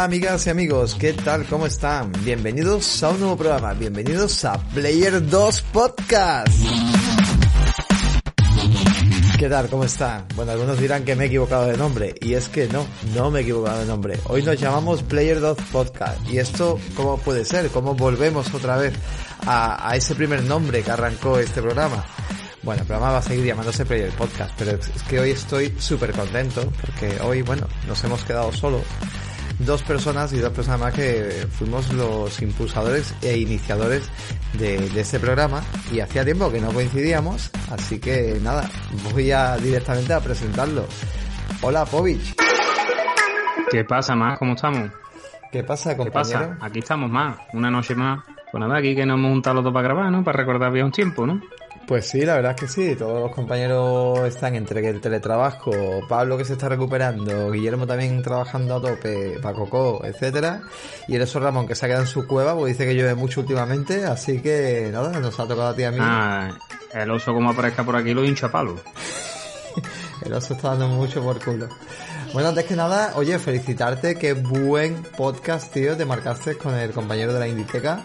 Amigas y amigos, ¿qué tal? ¿Cómo están? Bienvenidos a un nuevo programa, bienvenidos a Player 2 Podcast. ¿Qué tal? ¿Cómo están? Bueno, algunos dirán que me he equivocado de nombre, y es que no, no me he equivocado de nombre. Hoy nos llamamos Player 2 Podcast, y esto, ¿cómo puede ser? ¿Cómo volvemos otra vez a, a ese primer nombre que arrancó este programa? Bueno, el programa va a seguir llamándose Player Podcast, pero es que hoy estoy súper contento porque hoy, bueno, nos hemos quedado solos dos personas y dos personas más que fuimos los impulsadores e iniciadores de, este programa y hacía tiempo que no coincidíamos, así que nada, voy ya directamente a presentarlo. Hola, Povich. ¿Qué pasa, más? ¿Cómo estamos? ¿Qué pasa, compañero? ¿Qué pasa? Aquí estamos más, una noche más. Pues nada, aquí que nos hemos juntado los dos para grabar, ¿no? Para recordar bien un tiempo, ¿no? Pues sí, la verdad es que sí, todos los compañeros están entre el teletrabajo, Pablo que se está recuperando, Guillermo también trabajando a tope, Paco etcétera, y el oso Ramón que se ha quedado en su cueva, porque dice que llueve mucho últimamente, así que nada, nos ha tocado a ti a mí. Ah, el oso como aparezca por aquí lo hincha a palo. el oso está dando mucho por culo. Bueno, antes que nada, oye, felicitarte, qué buen podcast, tío, te marcaste con el compañero de la Inditeca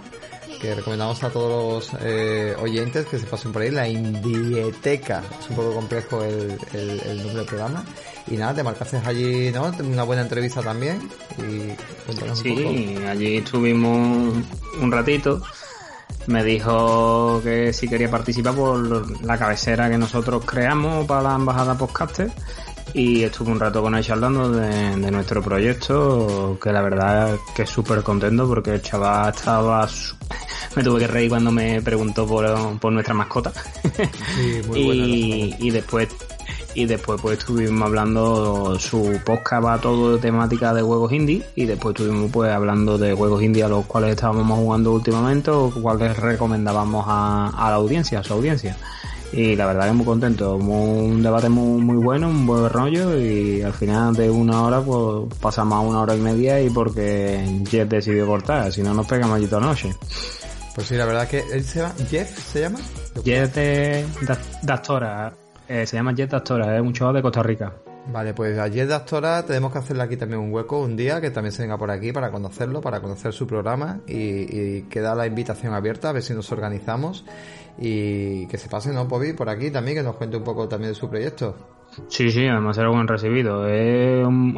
que recomendamos a todos los eh, oyentes que se pasen por ahí, la Indieteca. Es un poco complejo el, el, nombre del programa. Y nada, te marcaste allí, ¿no? Una buena entrevista también. Y sí, allí estuvimos un ratito. Me dijo que si quería participar por la cabecera que nosotros creamos para la embajada Podcaster y estuve un rato con él charlando de, nuestro proyecto, que la verdad que es súper contento porque el chaval estaba... Me tuve que reír cuando me preguntó por, por nuestra mascota. y, y después y después pues estuvimos hablando su podcast va todo de temática de juegos indie y después estuvimos pues hablando de juegos indie a los cuales estábamos jugando últimamente o cuáles recomendábamos a, a la audiencia, a su audiencia y la verdad que muy contento, un debate muy, muy bueno, un buen rollo y al final de una hora pues pasamos a una hora y media y porque Jeff decidió cortar, si no nos pegamos allí toda la noche. Pues sí, la verdad que él se llama, Jeff se llama? Jeff de, Dastora, eh, se llama Jeff Dastora, es un chaval de Costa Rica. Vale, pues a Jeff Dastora tenemos que hacerle aquí también un hueco un día, que también se venga por aquí para conocerlo, para conocer su programa y, y queda la invitación abierta, a ver si nos organizamos y que se pase, ¿no, Pobi? Por aquí también, que nos cuente un poco también de su proyecto. Sí, sí, además era buen recibido.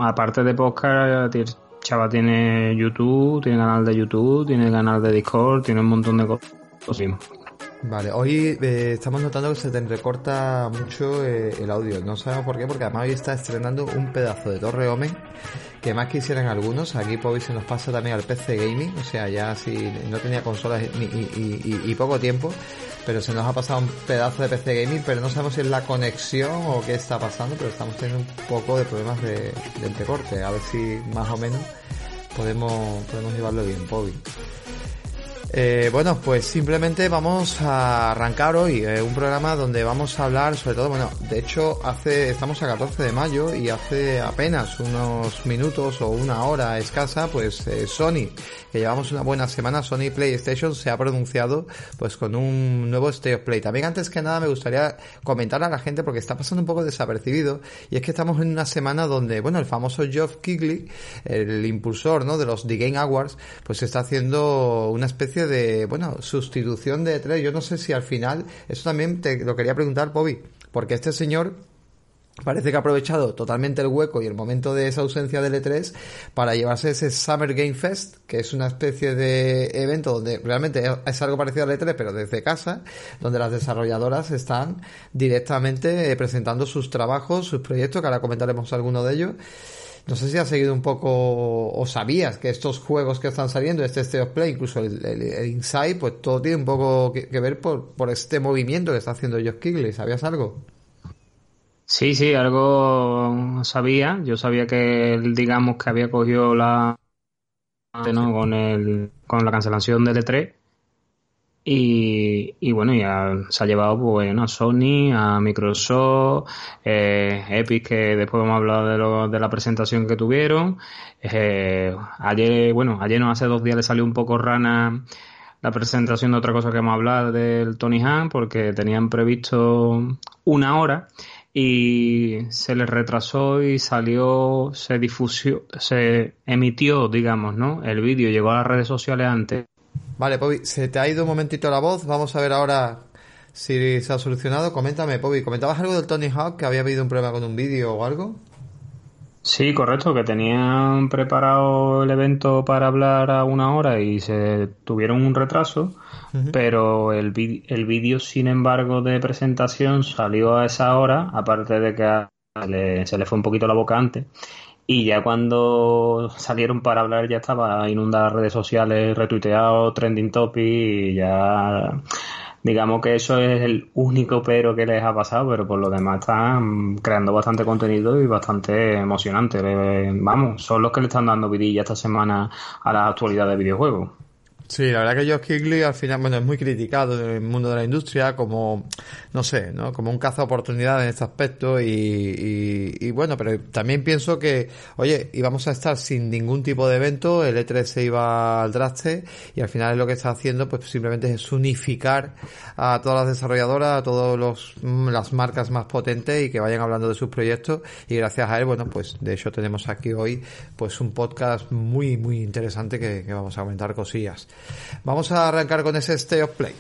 aparte de podcast, Chava tiene YouTube, tiene canal de YouTube, tiene canal de Discord, tiene un montón de cosas. Vale, hoy eh, estamos notando que se te recorta mucho eh, el audio. No sabemos por qué, porque además hoy está estrenando un pedazo de Torre Omen que más quisieran algunos. Aquí Pobi se nos pasa también al PC Gaming, o sea, ya si no tenía consolas y poco tiempo, pero se nos ha pasado un pedazo de PC Gaming, pero no sabemos si es la conexión o qué está pasando, pero estamos teniendo un poco de problemas de, de entrecorte. A ver si más o menos podemos, podemos llevarlo bien, Pobi. Eh, bueno, pues simplemente vamos a arrancar hoy eh, un programa donde vamos a hablar sobre todo, bueno, de hecho hace, estamos a 14 de mayo y hace apenas unos minutos o una hora escasa, pues eh, Sony, que llevamos una buena semana, Sony PlayStation se ha pronunciado pues con un nuevo State of Play. También antes que nada me gustaría comentar a la gente porque está pasando un poco desapercibido y es que estamos en una semana donde, bueno, el famoso Geoff Keighley, el impulsor, ¿no? de los The Game Awards, pues está haciendo una especie de, bueno, sustitución de E3. Yo no sé si al final, eso también te lo quería preguntar, Bobby, porque este señor parece que ha aprovechado totalmente el hueco y el momento de esa ausencia del E3 para llevarse ese Summer Game Fest, que es una especie de evento donde realmente es algo parecido al E3, pero desde casa, donde las desarrolladoras están directamente presentando sus trabajos, sus proyectos, que ahora comentaremos alguno de ellos. No sé si has seguido un poco o sabías que estos juegos que están saliendo, este State Play, incluso el, Inside, pues todo tiene un poco que, ver por, por, este movimiento que está haciendo Josh Kigley. ¿Sabías algo? Sí, sí, algo sabía. Yo sabía que él, digamos, que había cogido la... con, el, con la cancelación del E3 y, y bueno, ya se ha llevado pues, bueno, a Sony, a Microsoft, eh, Epic, que después hemos hablado de, lo, de la presentación que tuvieron. Eh, ayer, bueno, ayer no hace dos días le salió un poco rana la presentación de otra cosa que hemos hablado del Tony Han, porque tenían previsto una hora y se le retrasó y salió, se difusió, se emitió, digamos, ¿no? El vídeo llegó a las redes sociales antes. Vale, Pobi, se te ha ido un momentito la voz. Vamos a ver ahora si se ha solucionado. Coméntame, Pobi, ¿comentabas algo del Tony Hawk? ¿Que había habido un problema con un vídeo o algo? Sí, correcto, que tenían preparado el evento para hablar a una hora y se tuvieron un retraso, pero el, el vídeo, sin embargo, de presentación salió a esa hora, aparte de que se le fue un poquito la boca antes, y ya cuando salieron para hablar ya estaba inundada las redes sociales, retuiteado, trending topic y ya digamos que eso es el único pero que les ha pasado, pero por lo demás están creando bastante contenido y bastante emocionante. Vamos, son los que le están dando vidilla esta semana a la actualidad de videojuegos. Sí, la verdad que Josh Kigley al final, bueno, es muy criticado en el mundo de la industria como, no sé, ¿no? Como un caza oportunidad en este aspecto y, y, bueno, pero también pienso que, oye, íbamos a estar sin ningún tipo de evento, el E3 se iba al traste y al final lo que está haciendo pues simplemente es unificar a todas las desarrolladoras, a todas los, mm, las marcas más potentes y que vayan hablando de sus proyectos y gracias a él, bueno, pues de hecho tenemos aquí hoy pues un podcast muy, muy interesante que, que vamos a comentar cosillas. Vamos a arrancar con ese Stay of Play.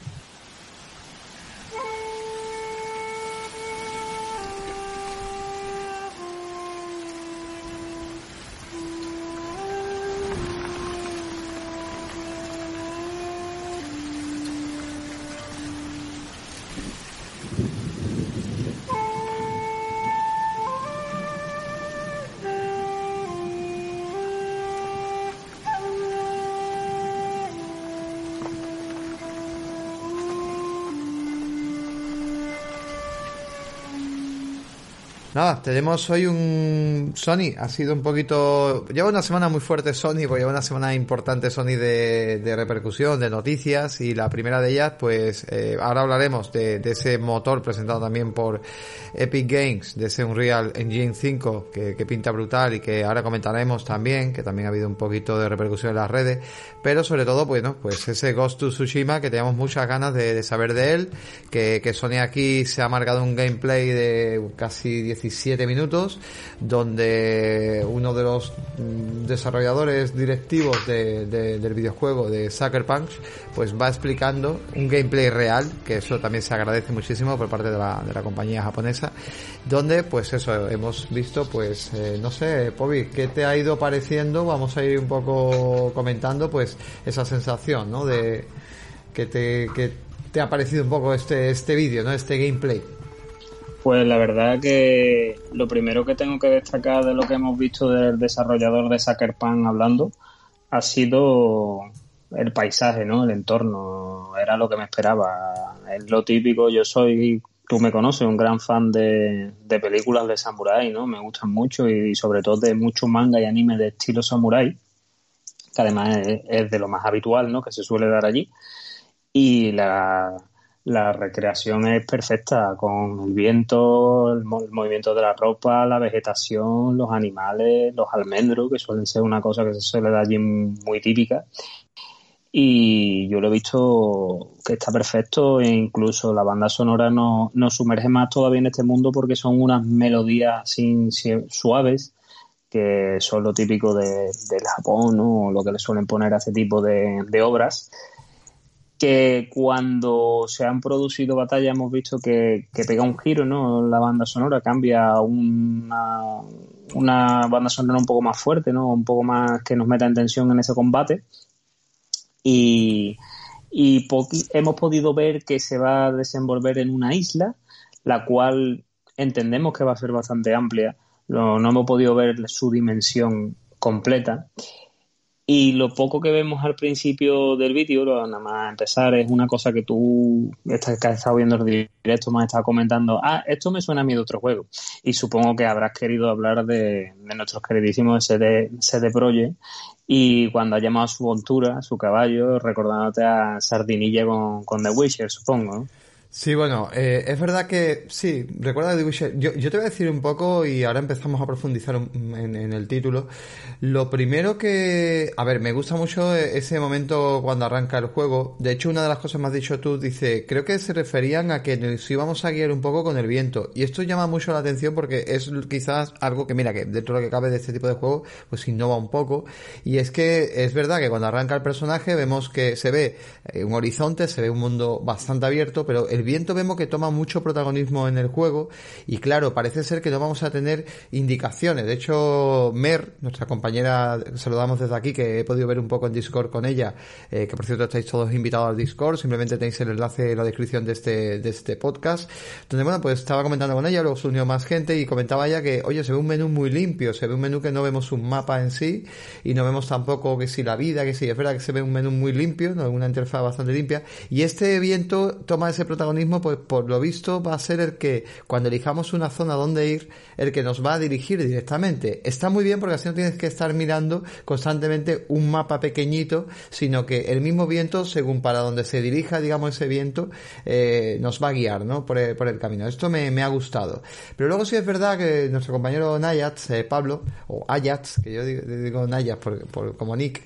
Tenemos hoy un Sony. Ha sido un poquito. Lleva una semana muy fuerte Sony, porque lleva una semana importante Sony de, repercusión, de noticias. Y la primera de ellas, pues eh, ahora hablaremos de, ese motor presentado también por Epic Games, de ese Unreal Engine 5, que, pinta brutal y que ahora comentaremos también, que también ha habido un poquito de repercusión en las redes. Pero sobre todo, bueno, pues ese Ghost to Tsushima, que teníamos muchas ganas de, saber de él. Que, que Sony aquí se ha marcado un gameplay de casi 10 17 minutos, donde uno de los mm, desarrolladores directivos del videojuego de Sucker Punch, pues va explicando un gameplay real, que eso también se agradece muchísimo por parte de la, de la compañía japonesa, donde pues eso, hemos visto pues, eh, no sé, Pobi, ¿qué te ha ido pareciendo? Vamos a ir un poco comentando pues esa sensación, ¿no? De que te, que te ha parecido un poco este, este vídeo, ¿no? Este gameplay. Pues la verdad que lo primero que tengo que destacar de lo que hemos visto del desarrollador de Sucker Punch hablando ha sido el paisaje, ¿no? El entorno. Era lo que me esperaba. Es lo típico. Yo soy, tú me conoces, un gran fan de, películas de samurai, ¿no? Me gustan mucho y sobre todo de mucho manga y anime de estilo samurai, que además es de lo más habitual, ¿no? Que se suele dar allí. Y la, la recreación es perfecta, con el viento, el, movimiento de la ropa, la vegetación, los animales, los almendros, que suelen ser una cosa que se suele dar allí muy típica. Y yo lo he visto que está perfecto e incluso la banda sonora nos, sumerge más todavía en este mundo porque son unas melodías suaves que son lo típico de, del Japón o lo que le suelen poner a este tipo de obras que cuando se han producido batallas hemos visto que, pega un giro, ¿no? La banda sonora cambia a una, una banda sonora un poco más fuerte, ¿no? Un poco más que nos meta en tensión en ese combate. Y, y hemos podido ver que se va a desenvolver en una isla, la cual entendemos que va a ser bastante amplia. No, no hemos podido ver su dimensión completa. Y lo poco que vemos al principio del vídeo, nada más empezar, es una cosa que tú, estás, que has estado viendo el directo, me has estado comentando, ah, esto me suena a mí de otro juego. Y supongo que habrás querido hablar de, de nuestros queridísimos CD, CD Projekt y cuando ha llamado a su montura, su caballo, recordándote a Sardinilla con, con The Witcher, supongo. Sí, bueno, eh, es verdad que sí, recuerda The Witcher. Yo, yo, te voy a decir un poco y ahora empezamos a profundizar en, el título. Lo primero que, a ver, me gusta mucho ese momento cuando arranca el juego. De hecho, una de las cosas más dicho tú dice, creo que se referían a que nos íbamos a guiar un poco con el viento. Y esto llama mucho la atención porque es quizás algo que, mira, que dentro de lo que cabe de este tipo de juego, pues innova un poco. Y es que es verdad que cuando arranca el personaje vemos que se ve eh, un horizonte, se ve un mundo bastante abierto, pero el viento vemos que toma mucho protagonismo en el juego y claro, parece ser que no vamos a tener indicaciones. De hecho, Mer, nuestra compañera, saludamos desde aquí, que he podido ver un poco en Discord con ella, eh, que por cierto estáis todos invitados al Discord, simplemente tenéis el enlace en la descripción de este, de este podcast, donde bueno, pues estaba comentando con ella, luego se unió más gente y comentaba ella que, oye, se ve un menú muy limpio, se ve un menú que no vemos un mapa en sí y no vemos tampoco que si la vida, que si es verdad que se ve un menú muy limpio, ¿no? una interfaz bastante limpia y este viento toma ese protagonismo pues por lo visto va a ser el que cuando elijamos una zona donde ir, el que nos va a dirigir directamente. Está muy bien porque así no tienes que estar mirando constantemente un mapa pequeñito, sino que el mismo viento, según para donde se dirija, digamos, ese viento, eh, nos va a guiar, ¿no? Por el, por el camino. Esto me, me, ha gustado. Pero luego sí es verdad que nuestro compañero Nayats, eh, Pablo, o Ayats, que yo digo, digo Nayats por, por, como Nick,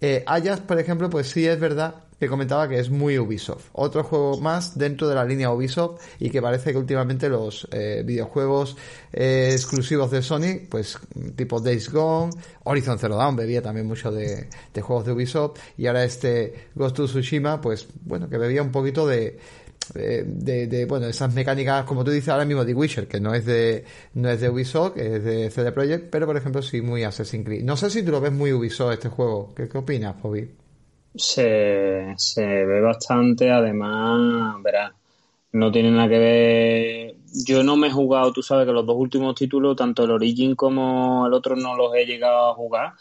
eh, Ayats, por ejemplo, pues sí es verdad que comentaba que es muy Ubisoft. Otro juego más dentro de la línea Ubisoft y que parece que últimamente los eh, videojuegos eh, exclusivos de Sony, pues tipo Days Gone, Horizon Zero Dawn bebía también mucho de, juegos de Ubisoft y ahora este Ghost of Tsushima, pues bueno, que bebía un poquito de, de, de, bueno esas mecánicas como tú dices ahora mismo de Witcher que no es de no es de Ubisoft es de CD Projekt pero por ejemplo sí muy Assassin's Creed no sé si tú lo ves muy Ubisoft este juego ¿qué, qué opinas Bobby? Se, se ve bastante, además, verás, no tiene nada que ver. Yo no me he jugado, tú sabes que los dos últimos títulos, tanto el Origin como el otro, no los he llegado a jugar,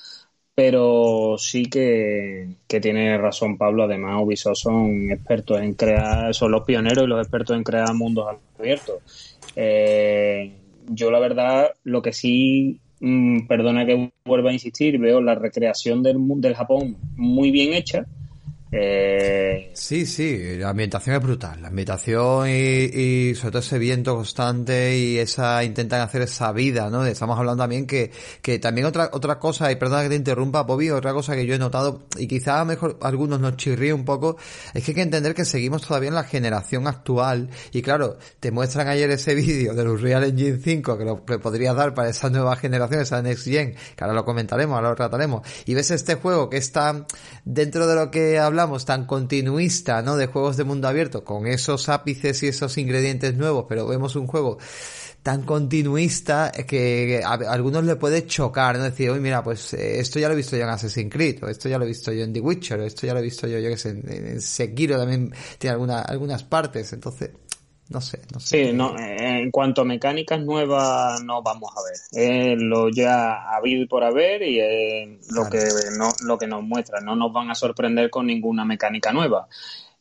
pero sí que, que tiene razón Pablo. Además, Ubisoft son expertos en crear, son los pioneros y los expertos en crear mundos abiertos. Eh, yo, la verdad, lo que sí Mm, perdona que vuelva a insistir, veo la recreación del, del Japón muy bien hecha eh... Sí, sí, la ambientación es brutal. La ambientación y, sobre todo ese viento constante y esa intentan hacer esa vida, ¿no? Estamos hablando también que, que también otra otra cosa, y perdona que te interrumpa, Bobby, otra cosa que yo he notado y quizá a mejor algunos nos chirríe un poco, es que hay que entender que seguimos todavía en la generación actual y claro, te muestran ayer ese vídeo del Unreal Engine 5 que lo que podrías dar para esa nueva generación, esa Next Gen, que ahora lo comentaremos, ahora lo trataremos, y ves este juego que está dentro de lo que hablamos hablamos tan continuista, ¿no? De juegos de mundo abierto, con esos ápices y esos ingredientes nuevos, pero vemos un juego tan continuista que a, algunos le puede chocar, ¿no? Decir, oye, mira, pues eh, esto ya lo he visto yo en Assassin's Creed, o esto ya lo he visto yo en The Witcher, o esto ya lo he visto yo, yo que sé, en, Sekiro también tiene alguna, algunas partes, entonces, no sé, no sé. Sí, no, eh, en cuanto a mecánicas nuevas no vamos a ver. lo ya ha habido y por haber y lo que no, lo que nos muestra. No nos van a sorprender con ninguna mecánica nueva.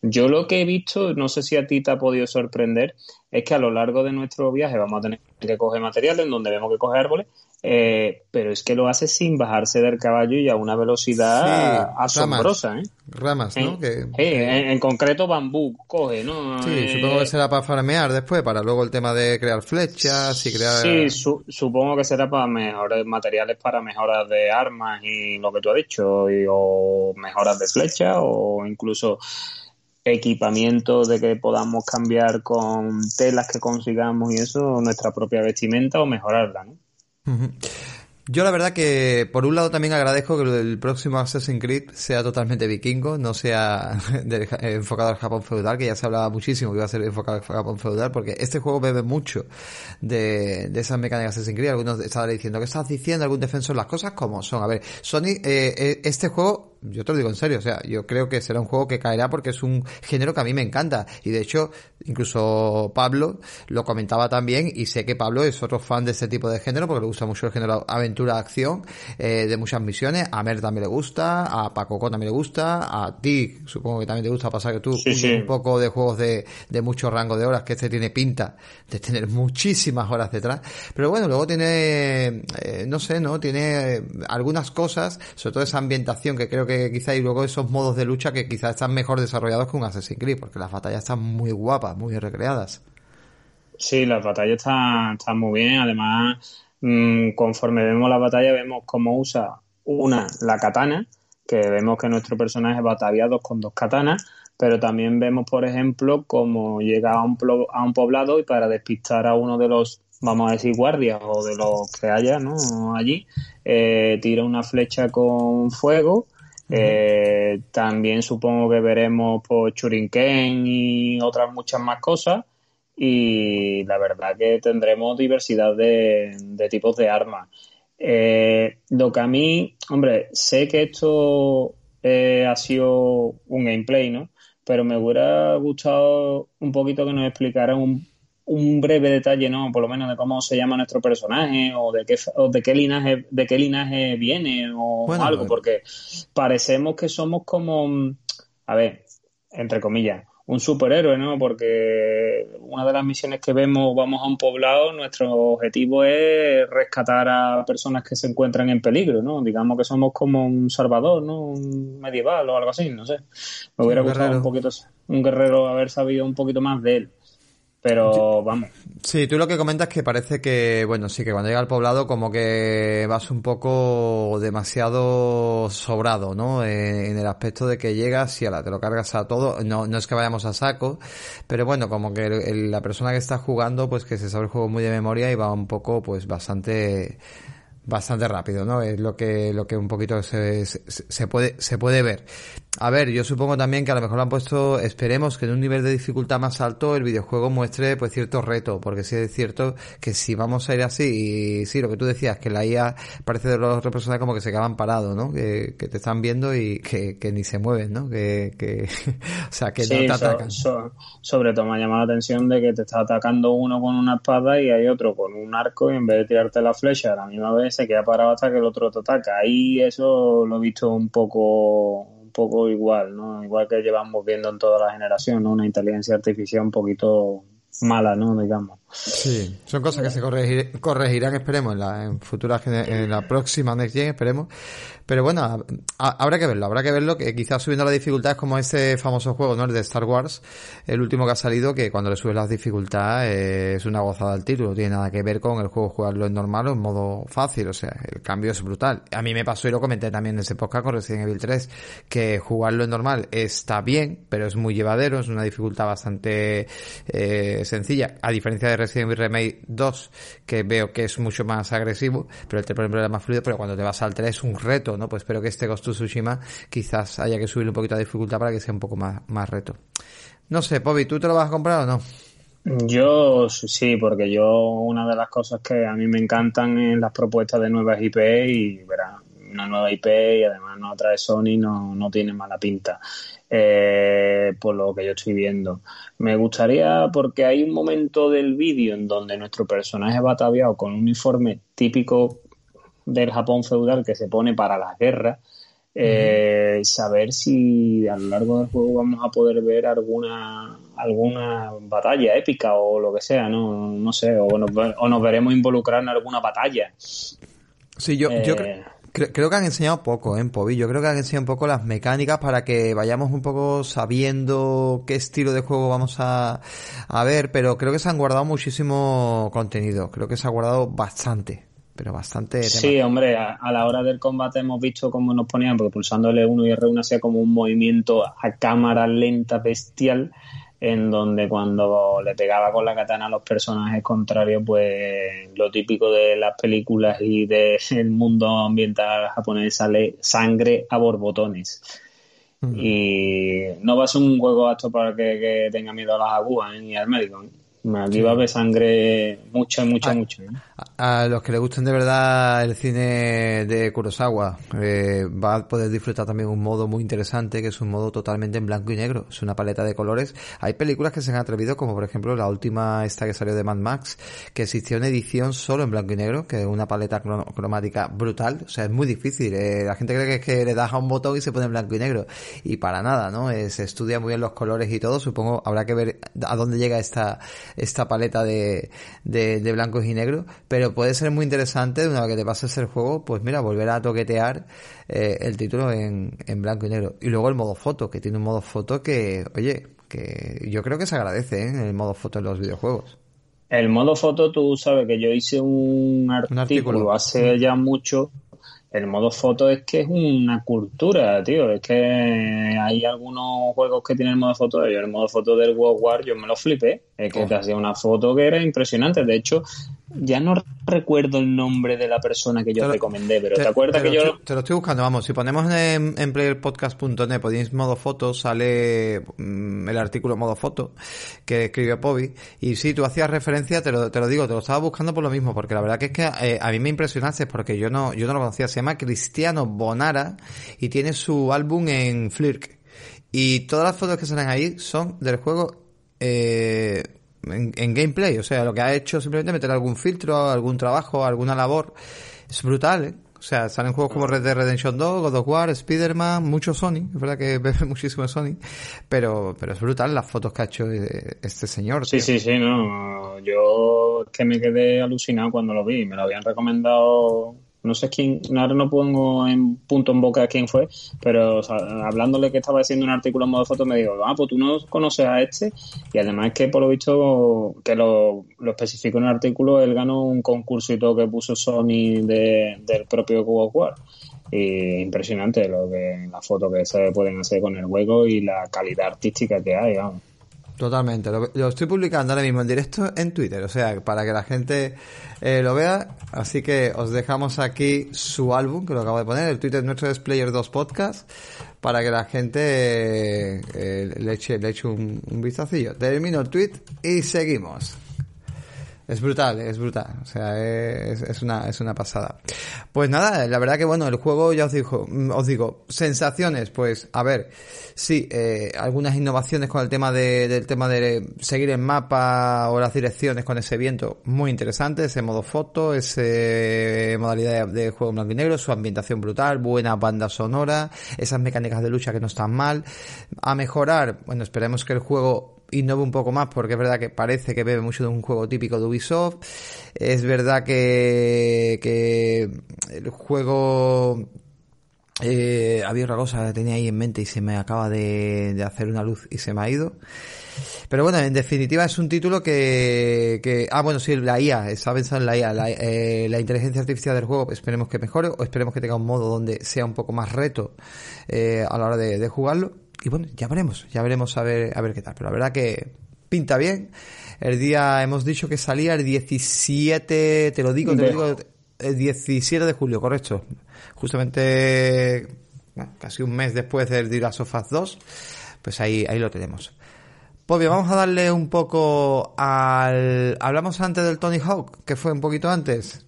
Yo lo que he visto, no sé si a ti te ha podido sorprender, es que a lo largo de nuestro viaje vamos a tener que coger materiales en donde vemos que coger árboles eh, pero es que lo hace sin bajarse del caballo y a una velocidad asombrosa. Ramas, ¿eh? ramas ¿no? en, concreto bambú coge, ¿no? Sí, eh, supongo que será para farmear después, para luego el tema de crear flechas y crear... Sí, supongo que será para mejores materiales para mejoras de armas y lo que tú has dicho, y, o mejoras de flechas o incluso equipamiento de que podamos cambiar con telas que consigamos y eso, nuestra propia vestimenta o mejorarla, ¿no? Yo la verdad que por un lado también agradezco que el próximo Assassin's Creed sea totalmente vikingo, no sea enfocado al Japón feudal, que ya se hablaba muchísimo que iba a ser enfocado al Japón feudal, porque este juego bebe mucho de, de esas mecánicas de Assassin's Creed. Algunos estaban diciendo, ¿qué estás diciendo? Algún defensor, las cosas como son. A ver, Sony, eh, eh, este juego yo te lo digo en serio, o sea, yo creo que será un juego que caerá porque es un género que a mí me encanta. Y de hecho, incluso Pablo lo comentaba también, y sé que Pablo es otro fan de este tipo de género, porque le gusta mucho el género aventura, acción, eh, de muchas misiones. A Mer también le gusta, a Paco también le gusta, a ti supongo que también te gusta pasar que tú un poco de juegos de, de mucho rango de horas, que este tiene pinta de tener muchísimas horas detrás. Pero bueno, luego tiene, eh, no sé, ¿no? Tiene algunas cosas, sobre todo esa ambientación que creo que que quizá y luego esos modos de lucha que quizás están mejor desarrollados que un Assassin's Creed, porque las batallas están muy guapas, muy recreadas. Sí, las batallas están, están muy bien. Además, mm, conforme vemos la batalla, vemos cómo usa una, la katana, que vemos que nuestro personaje va ataviado con dos katanas, pero también vemos, por ejemplo, cómo llega a un, a un poblado y para despistar a uno de los, vamos a decir, guardias o de los que haya ¿no? allí, eh, tira una flecha con fuego. Eh, también supongo que veremos por Churinken y otras muchas más cosas y la verdad que tendremos diversidad de, tipos de armas. Eh, lo que a mí, hombre, sé que esto eh, ha sido un gameplay, ¿no? Pero me hubiera gustado un poquito que nos explicaran un, un breve detalle, ¿no? Por lo menos de cómo se llama nuestro personaje o de qué, o de qué linaje, de qué linaje viene o algo, porque parecemos que somos como, a ver, entre comillas, un superhéroe, ¿no? Porque una de las misiones que vemos, vamos a un poblado, nuestro objetivo es rescatar a personas que se encuentran en peligro, ¿no? Digamos que somos como un salvador, ¿no? Un medieval o algo así, no sé. Me hubiera gustado un poquito, un guerrero haber sabido un poquito más de él. Pero vamos. Sí, tú lo que comentas que parece que, bueno, sí, que cuando llega al poblado como que vas un poco demasiado sobrado, ¿no? En, el aspecto de que llegas y la te lo cargas a todo. No, no es que vayamos a saco, pero bueno, como que la persona que está jugando, pues que se sabe el juego muy de memoria y va un poco, pues bastante bastante rápido, ¿no? Es lo que, lo que un poquito se, se, puede, se puede ver. A ver, yo supongo también que a lo mejor lo han puesto, esperemos que en un nivel de dificultad más alto el videojuego muestre pues cierto reto, porque sí es cierto que si vamos a ir así, y sí, lo que tú decías, que la IA parece de los otros personajes como que se quedan parados, ¿no? Que, te están viendo y que, ni se mueven, ¿no? Que, que o sea, que no te atacan. sobre todo me ha llamado la atención de que te está atacando uno con una espada y hay otro con un arco y en vez de tirarte la flecha a la misma vez se queda parado hasta que el otro te ataca. Ahí eso lo he visto un poco un poco igual, ¿no? Igual que llevamos viendo en toda la generación. Una inteligencia artificial un poquito mala, ¿no? Digamos. Sí, son cosas que se corregirán, esperemos, en la en futuras, en la próxima Next Gen, esperemos. Pero bueno, habrá que verlo, habrá que verlo, que quizás subiendo la dificultad es como ese famoso juego, ¿no? El de Star Wars, el último que ha salido, que cuando le subes la dificultad eh, es una gozada al tiro, no tiene nada que ver con el juego jugarlo en normal o en modo fácil, o sea, el cambio es brutal. A mí me pasó y lo comenté también en ese podcast con Resident Evil 3, que jugarlo en normal está bien, pero es muy llevadero, es una dificultad bastante eh, sencilla, a diferencia de Resident Evil Remake 2, que veo que es mucho más agresivo, pero el 3 por era más fluido, pero cuando te vas al 3 es un reto, ¿no? Pues espero que este Ghost Tsushima quizás haya que subirle un poquito de dificultad para que sea un poco más, más reto. No sé, Pobi, ¿tú te lo vas a comprar o no? Yo sí, porque yo una de las cosas que a mí me encantan es las propuestas de nuevas IP y verá, una nueva IP y además no trae Sony no, no tiene mala pinta. Eh, por lo que yo estoy viendo. Me gustaría, porque hay un momento del vídeo en donde nuestro personaje va ataviado con un uniforme típico del Japón feudal que se pone para las guerras, eh, saber si a lo largo del juego vamos a poder ver alguna alguna batalla épica o lo que sea, no, no sé, o nos, o nos veremos involucrar en alguna batalla. Sí, yo, yo eh, creo, que han enseñado poco, ¿eh? Yo creo que han enseñado un poco las mecánicas para que vayamos un poco sabiendo qué estilo de juego vamos a, a ver, pero creo que se han guardado muchísimo contenido. Creo que se ha guardado bastante pero bastante. Sí, hombre, a, la hora del combate hemos visto cómo nos ponían, porque pulsando L1 y R1 hacía como un movimiento a cámara lenta bestial, en donde cuando le pegaba con la katana a los personajes contrarios, pues lo típico de las películas y del mundo ambiental japonés sale sangre a borbotones. Y no va a ser un juego apto para que, tenga miedo a las agujas ¿eh? ni al médico. ¿eh? Haber sangre mucha, mucha, mucha. ¿eh? A, los que les gusten de verdad el cine de Kurosawa, eh, va a poder disfrutar también un modo muy interesante, que es un modo totalmente en blanco y negro. Es una paleta de colores. Hay películas que se han atrevido, como por ejemplo la última esta que salió de Mad Max, que existió una edición solo en blanco y negro, que es una paleta cromática brutal. O sea, es muy difícil. Eh, la gente cree que es que le das a un botón y se pone en blanco y negro. Y para nada, ¿no? se estudia muy bien los colores y todo. Supongo habrá que ver a dónde llega esta esta paleta de, de, blancos y negros, pero puede ser muy interesante una vez que te pases el juego, pues mira, volver a toquetear eh, el título en, en blanco y negro. Y luego el modo foto, que tiene un modo foto que, oye, que yo creo que se agradece ¿eh? el modo foto en los videojuegos. El modo foto, tú sabes que yo hice un artículo, hace ya mucho. El modo foto es que es una cultura, tío. Es que hay algunos juegos que tienen el modo foto. Yo el modo foto del World War yo me lo flipé. Es que te hacía una foto que era impresionante. De hecho, ya no recuerdo el nombre de la persona que yo recomendé, pero ¿te, acuerdas que yo...? Te lo estoy buscando, vamos, si ponemos en, en playerpodcast.net, podéis modo foto, sale mm, el artículo modo foto que escribió Pobi, y sí, tú hacías referencia, te lo, te lo digo, te lo estaba buscando por lo mismo, porque la verdad que es que eh, a mí me impresionaste, porque yo no, yo no lo conocía, se llama Cristiano Bonara, y tiene su álbum en Flirk, y todas las fotos que salen ahí son del juego... Eh, en, gameplay. O sea, lo que ha hecho simplemente meter algún filtro, algún trabajo, alguna labor. Es brutal, ¿eh? O sea, salen juegos como Red Dead Redemption 2, God of War, Spider-Man, mucho Sony. Es verdad que bebe muchísimo Sony. Pero, pero es brutal las fotos que ha hecho este señor. Sí, sí, sí, no. Yo es que me quedé alucinado cuando lo vi. Me lo habían recomendado no sé quién, ahora no pongo en punto en boca quién fue, pero hablándole que estaba haciendo un artículo en modo foto, me dijo, ah, pues tú no conoces a este, y además que por lo visto, que lo, lo especificó en el artículo, él ganó un concurso y todo que puso Sony del propio Google War. Y impresionante lo que la foto que se pueden hacer con el juego y la calidad artística que hay, vamos. Totalmente. Lo, estoy publicando ahora mismo en directo en Twitter, o sea, para que la gente eh, lo vea. Así que os dejamos aquí su álbum, que lo acabo de poner. El Twitter nuestro es Player2 Podcast, para que la gente eh, le eche, le eche un, un vistacillo. Termino el tweet y seguimos. Es brutal, es brutal. O sea, es, una, es una pasada. Pues nada, la verdad que bueno, el juego ya os digo, os digo, sensaciones, pues, a ver, sí, eh, algunas innovaciones con el tema de, del tema de seguir el mapa o las direcciones con ese viento, muy interesante, ese modo foto, ese modalidad de, juego en blanco y negro, su ambientación brutal, buena banda sonora, esas mecánicas de lucha que no están mal. A mejorar, bueno, esperemos que el juego innove un poco más porque es verdad que parece que bebe mucho de un juego típico de Ubisoft. Es verdad que, que el juego eh, había otra cosa que tenía ahí en mente y se me acaba de, hacer una luz y se me ha ido. Pero bueno, en definitiva es un título que, que ah, bueno, sí, la IA, está pensando en la IA, la, eh, la, inteligencia artificial del juego, esperemos que mejore o esperemos que tenga un modo donde sea un poco más reto eh, a la hora de, de jugarlo y bueno, ya veremos, ya veremos a ver, a ver qué tal. Pero la verdad que pinta bien. El día hemos dicho que salía el 17, te lo digo, te lo digo, el 17 de julio, correcto. Justamente casi un mes después del The Last of 2, pues ahí, ahí lo tenemos. Pues bien, vamos a darle un poco al... Hablamos antes del Tony Hawk, que fue un poquito antes.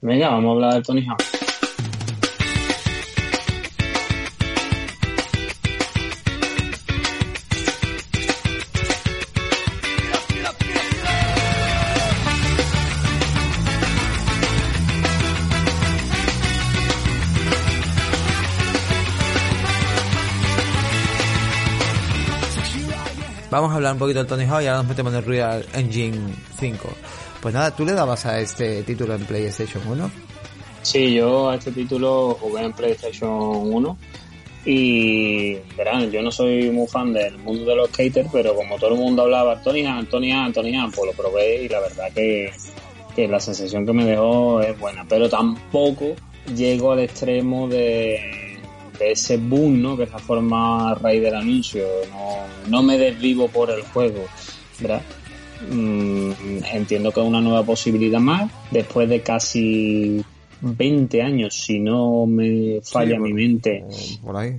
Venga, vamos a hablar del Tony Hawk. Vamos a hablar un poquito del Tony Hawk y ahora nos metemos en el Real Engine 5. Pues nada, ¿tú le dabas a este título en PlayStation 1? Sí, yo a este título jugué en PlayStation 1 y verán, yo no soy muy fan del mundo de los skaters, pero como todo el mundo hablaba Tony Hawk, Tony Hawk, Tony Hawk, pues lo probé y la verdad que, que la sensación que me dejó es buena, pero tampoco llego al extremo de de ese boom, ¿no? Que es la forma a raíz del anuncio. No, no me desvivo por el juego, ¿verdad? Mm, entiendo que es una nueva posibilidad más. Después de casi 20 años, si no me falla mi mente,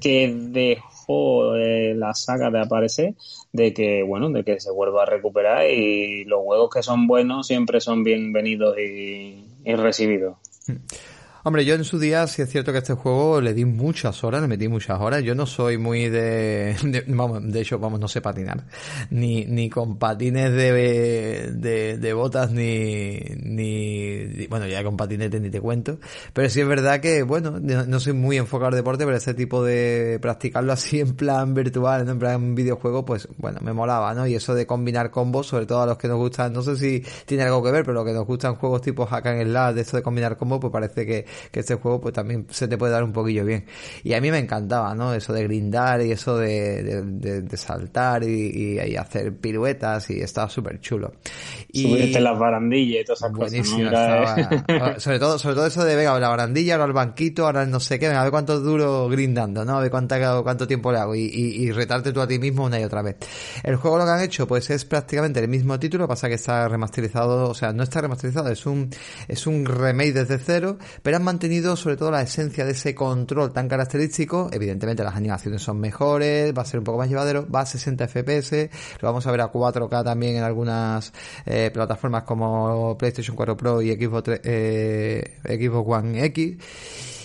que dejó eh, la saga de aparecer, de que, bueno, de que se vuelva a recuperar y los juegos que son buenos siempre son bienvenidos y, y recibidos. Mm. Hombre, yo en su día sí es cierto que este juego le di muchas horas, le metí muchas horas. Yo no soy muy de, vamos, de hecho, vamos, no sé patinar. Ni, ni con patines de, de, de botas, ni, ni, bueno, ya con patinete ni te cuento. Pero sí es verdad que, bueno, no soy muy enfocado al deporte, pero ese tipo de practicarlo así en plan virtual, ¿no? en plan videojuego, pues bueno, me molaba, ¿no? Y eso de combinar combos, sobre todo a los que nos gustan, no sé si tiene algo que ver, pero que nos gustan juegos tipo Hack and Slash, de esto de combinar combos, pues parece que, que este juego pues también se te puede dar un poquillo bien. Y a mí me encantaba, ¿no? Eso de grindar y eso de, de, saltar y, y, hacer piruetas y estaba súper chulo. Y Subirte las barandillas y todas esas cosas. sobre todo, sobre todo eso de venga, la barandilla, ahora el banquito, ahora no sé qué, venga, a ver cuánto duro grindando, ¿no? A ver cuánta, cuánto tiempo le hago y, y, retarte tú a ti mismo una y otra vez. El juego lo que han hecho, pues es prácticamente el mismo título, pasa que está remasterizado, o sea, no está remasterizado, es un, es un remake desde cero, pero han mantenido sobre todo la esencia de ese control tan característico. Evidentemente las animaciones son mejores, va a ser un poco más llevadero, va a 60 FPS, lo vamos a ver a 4K también en algunas eh, plataformas como PlayStation 4 Pro y Xbox, eh, Xbox One X.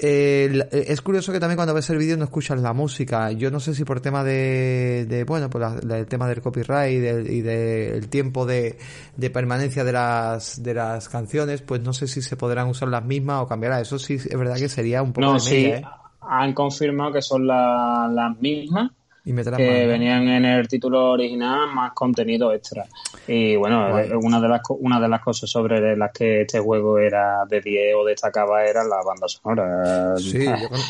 Eh, es curioso que también cuando ves el vídeo no escuchas la música. Yo no sé si por tema de, de bueno, por el tema del copyright y del tiempo de, de, permanencia de las, de las canciones, pues no sé si se podrán usar las mismas o cambiará. Eso sí es verdad que sería un poco. No, sí, ¿eh? han confirmado que son las mismas que venían en el título original más contenido extra. Y bueno, una de las una de las cosas sobre las que este juego era de 10 o destacaba era la banda sonora. Sí,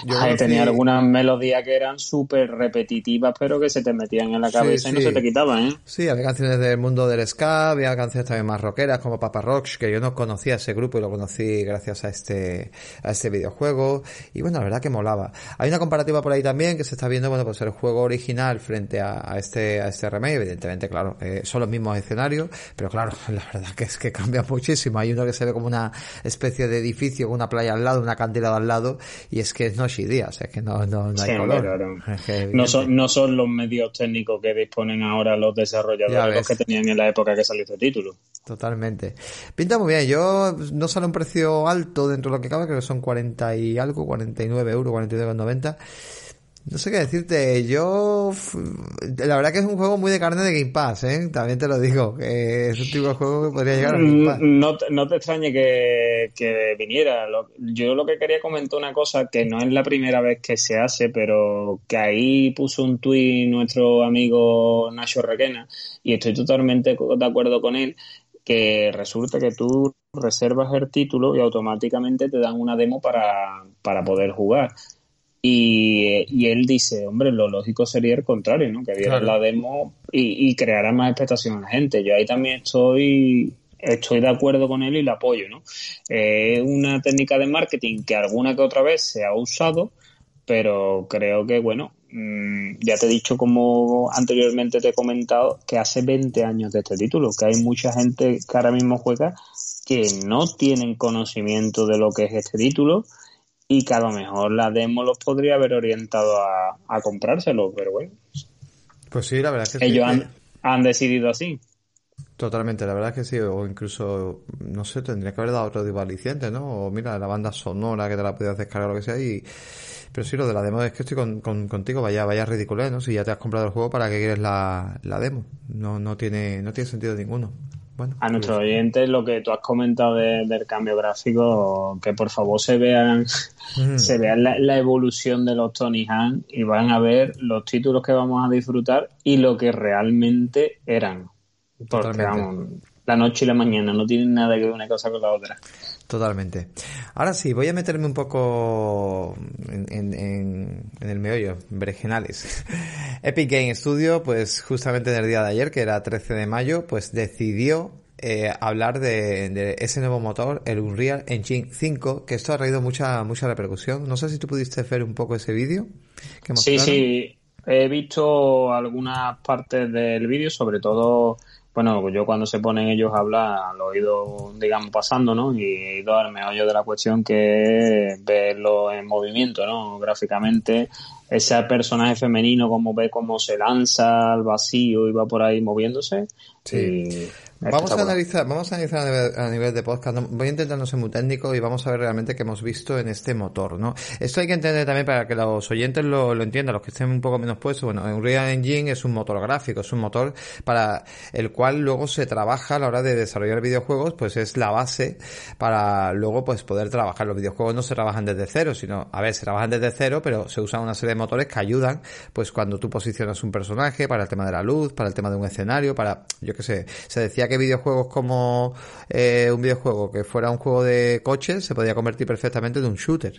yo, Tenía algunas melodías que eran súper repetitivas, pero que se te metían en la cabeza y no se te quitaban, ¿eh? Sí, había canciones del mundo del ska, había canciones también más rockeras como Papa Rocks, que yo no conocía ese grupo y lo conocí gracias a este a este videojuego. Y bueno, la verdad que molaba. Hay una comparativa por ahí también que se está viendo, bueno, pues el juego original frente a, este a este remake evidentemente claro eh, son los mismos escenarios pero claro la verdad que es que cambia muchísimo hay uno que se ve como una especie de edificio una playa al lado una cantidad al lado y es que es noche y día es que no, no, hay color no, son, no son los medios técnicos que disponen ahora los desarrolladores los que tenían en la época que salió este título Totalmente. Pinta muy bien. Yo no sale un precio alto dentro de lo que cabe, creo que son 40 y algo, 49 euros, 49,90. No sé qué decirte, yo la verdad que es un juego muy de carne de Game Pass, ¿eh? También te lo digo, es un tipo de juego que podría llegar a Game Pass. No, no te extrañe que, que viniera. yo lo que quería comentar una cosa que no es la primera vez que se hace, pero que ahí puso un tuit nuestro amigo Nacho Requena y estoy totalmente de acuerdo con él, que resulta que tú reservas el título y automáticamente te dan una demo para, para poder jugar. Y, él dice, hombre, lo lógico sería el contrario, ¿no? Que vieran la demo y, y creara más expectación a la gente. Yo ahí también estoy estoy de acuerdo con él y lo apoyo, ¿no? Es una técnica de marketing que alguna que otra vez se ha usado, pero creo que, bueno, mm, ya te he dicho como anteriormente te he comentado que hace 20 años de este título, que hay mucha gente que ahora mismo juega que no tienen conocimiento de lo que es este título y que a lo mejor la demo los podría haber orientado a, a comprárselo, pero bueno. Pues sí, la verdad es que Ellos Han, han decidido así. Totalmente, la verdad es que sí, o incluso, no sé, tendría que haber dado otro tipo aliciente, ¿no? O mira, la banda sonora que te la podías descargar o lo que sea, y... Pero sí, lo de la demo es que estoy con, contigo, vaya, vaya ridículo, ¿no? Si ya te has comprado el juego, ¿para qué quieres la, la demo? No, no tiene, no tiene sentido ninguno a nuestros oyentes lo que tú has comentado del cambio gráfico, que por favor se vean, se vean la, evolución de los Tony Han y van a ver los títulos que vamos a disfrutar y lo que realmente eran. Porque vamos, la noche y la mañana no tienen nada que ver una cosa con la otra. Totalmente. Ahora sí, voy a meterme un poco en, en, el meollo, berenjenales. Epic Game Studio, pues justamente en el día de ayer, que era 13 de mayo, pues decidió eh, hablar de, ese nuevo motor, el Unreal Engine 5, que esto ha traído mucha, mucha repercusión. No sé si tú pudiste ver un poco ese vídeo. Sí, sí. He visto algunas partes del vídeo, sobre todo bueno, yo cuando se ponen ellos a hablar, lo he ido, digamos, pasando, ¿no? Y he ido al meollo de la cuestión que es verlo en movimiento, ¿no? Gráficamente, ese personaje femenino, como ve cómo se lanza al vacío y va por ahí moviéndose. Sí. Vamos a analizar, vamos a analizar a nivel, de podcast. Voy a intentar no ser muy técnico y vamos a ver realmente qué hemos visto en este motor, ¿no? Esto hay que entender también para que los oyentes lo, lo entiendan, los que estén un poco menos puestos. Bueno, Unreal Engine es un motor gráfico, es un motor para el cual luego se trabaja a la hora de desarrollar videojuegos, pues es la base para luego pues poder trabajar. Los videojuegos no se trabajan desde cero, sino, a ver, se trabajan desde cero, pero se usan una serie de motores que ayudan, pues cuando tú posicionas un personaje, para el tema de la luz, para el tema de un escenario, para, yo qué sé, se decía que videojuegos como eh, un videojuego que fuera un juego de coches se podía convertir perfectamente en un shooter.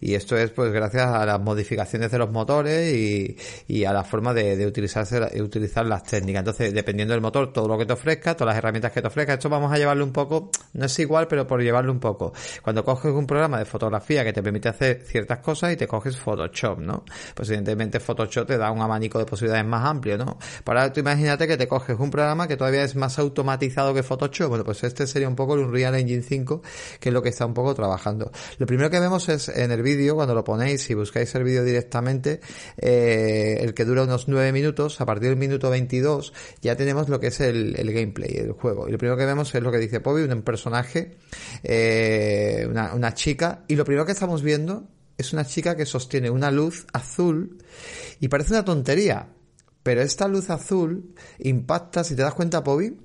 Y esto es pues gracias a las modificaciones de los motores y, y a la forma de, utilizarse, de utilizar las técnicas. Entonces, dependiendo del motor, todo lo que te ofrezca, todas las herramientas que te ofrezca, esto vamos a llevarlo un poco, no es igual, pero por llevarlo un poco. Cuando coges un programa de fotografía que te permite hacer ciertas cosas y te coges Photoshop, ¿no? Pues evidentemente Photoshop te da un abanico de posibilidades más amplio, ¿no? Para tú imagínate que te coges un programa que todavía es más automatizado que Photoshop. Bueno, pues este sería un poco el Unreal Engine 5, que es lo que está un poco trabajando. Lo primero que vemos es en el vídeo, cuando lo ponéis, y buscáis el vídeo directamente, eh, el que dura unos 9 minutos, a partir del minuto 22, ya tenemos lo que es el, gameplay, el juego. Y lo primero que vemos es lo que dice Poby, un personaje, eh, una, una chica, y lo primero que estamos viendo es una chica que sostiene una luz azul y parece una tontería, pero esta luz azul impacta, si te das cuenta, Poby,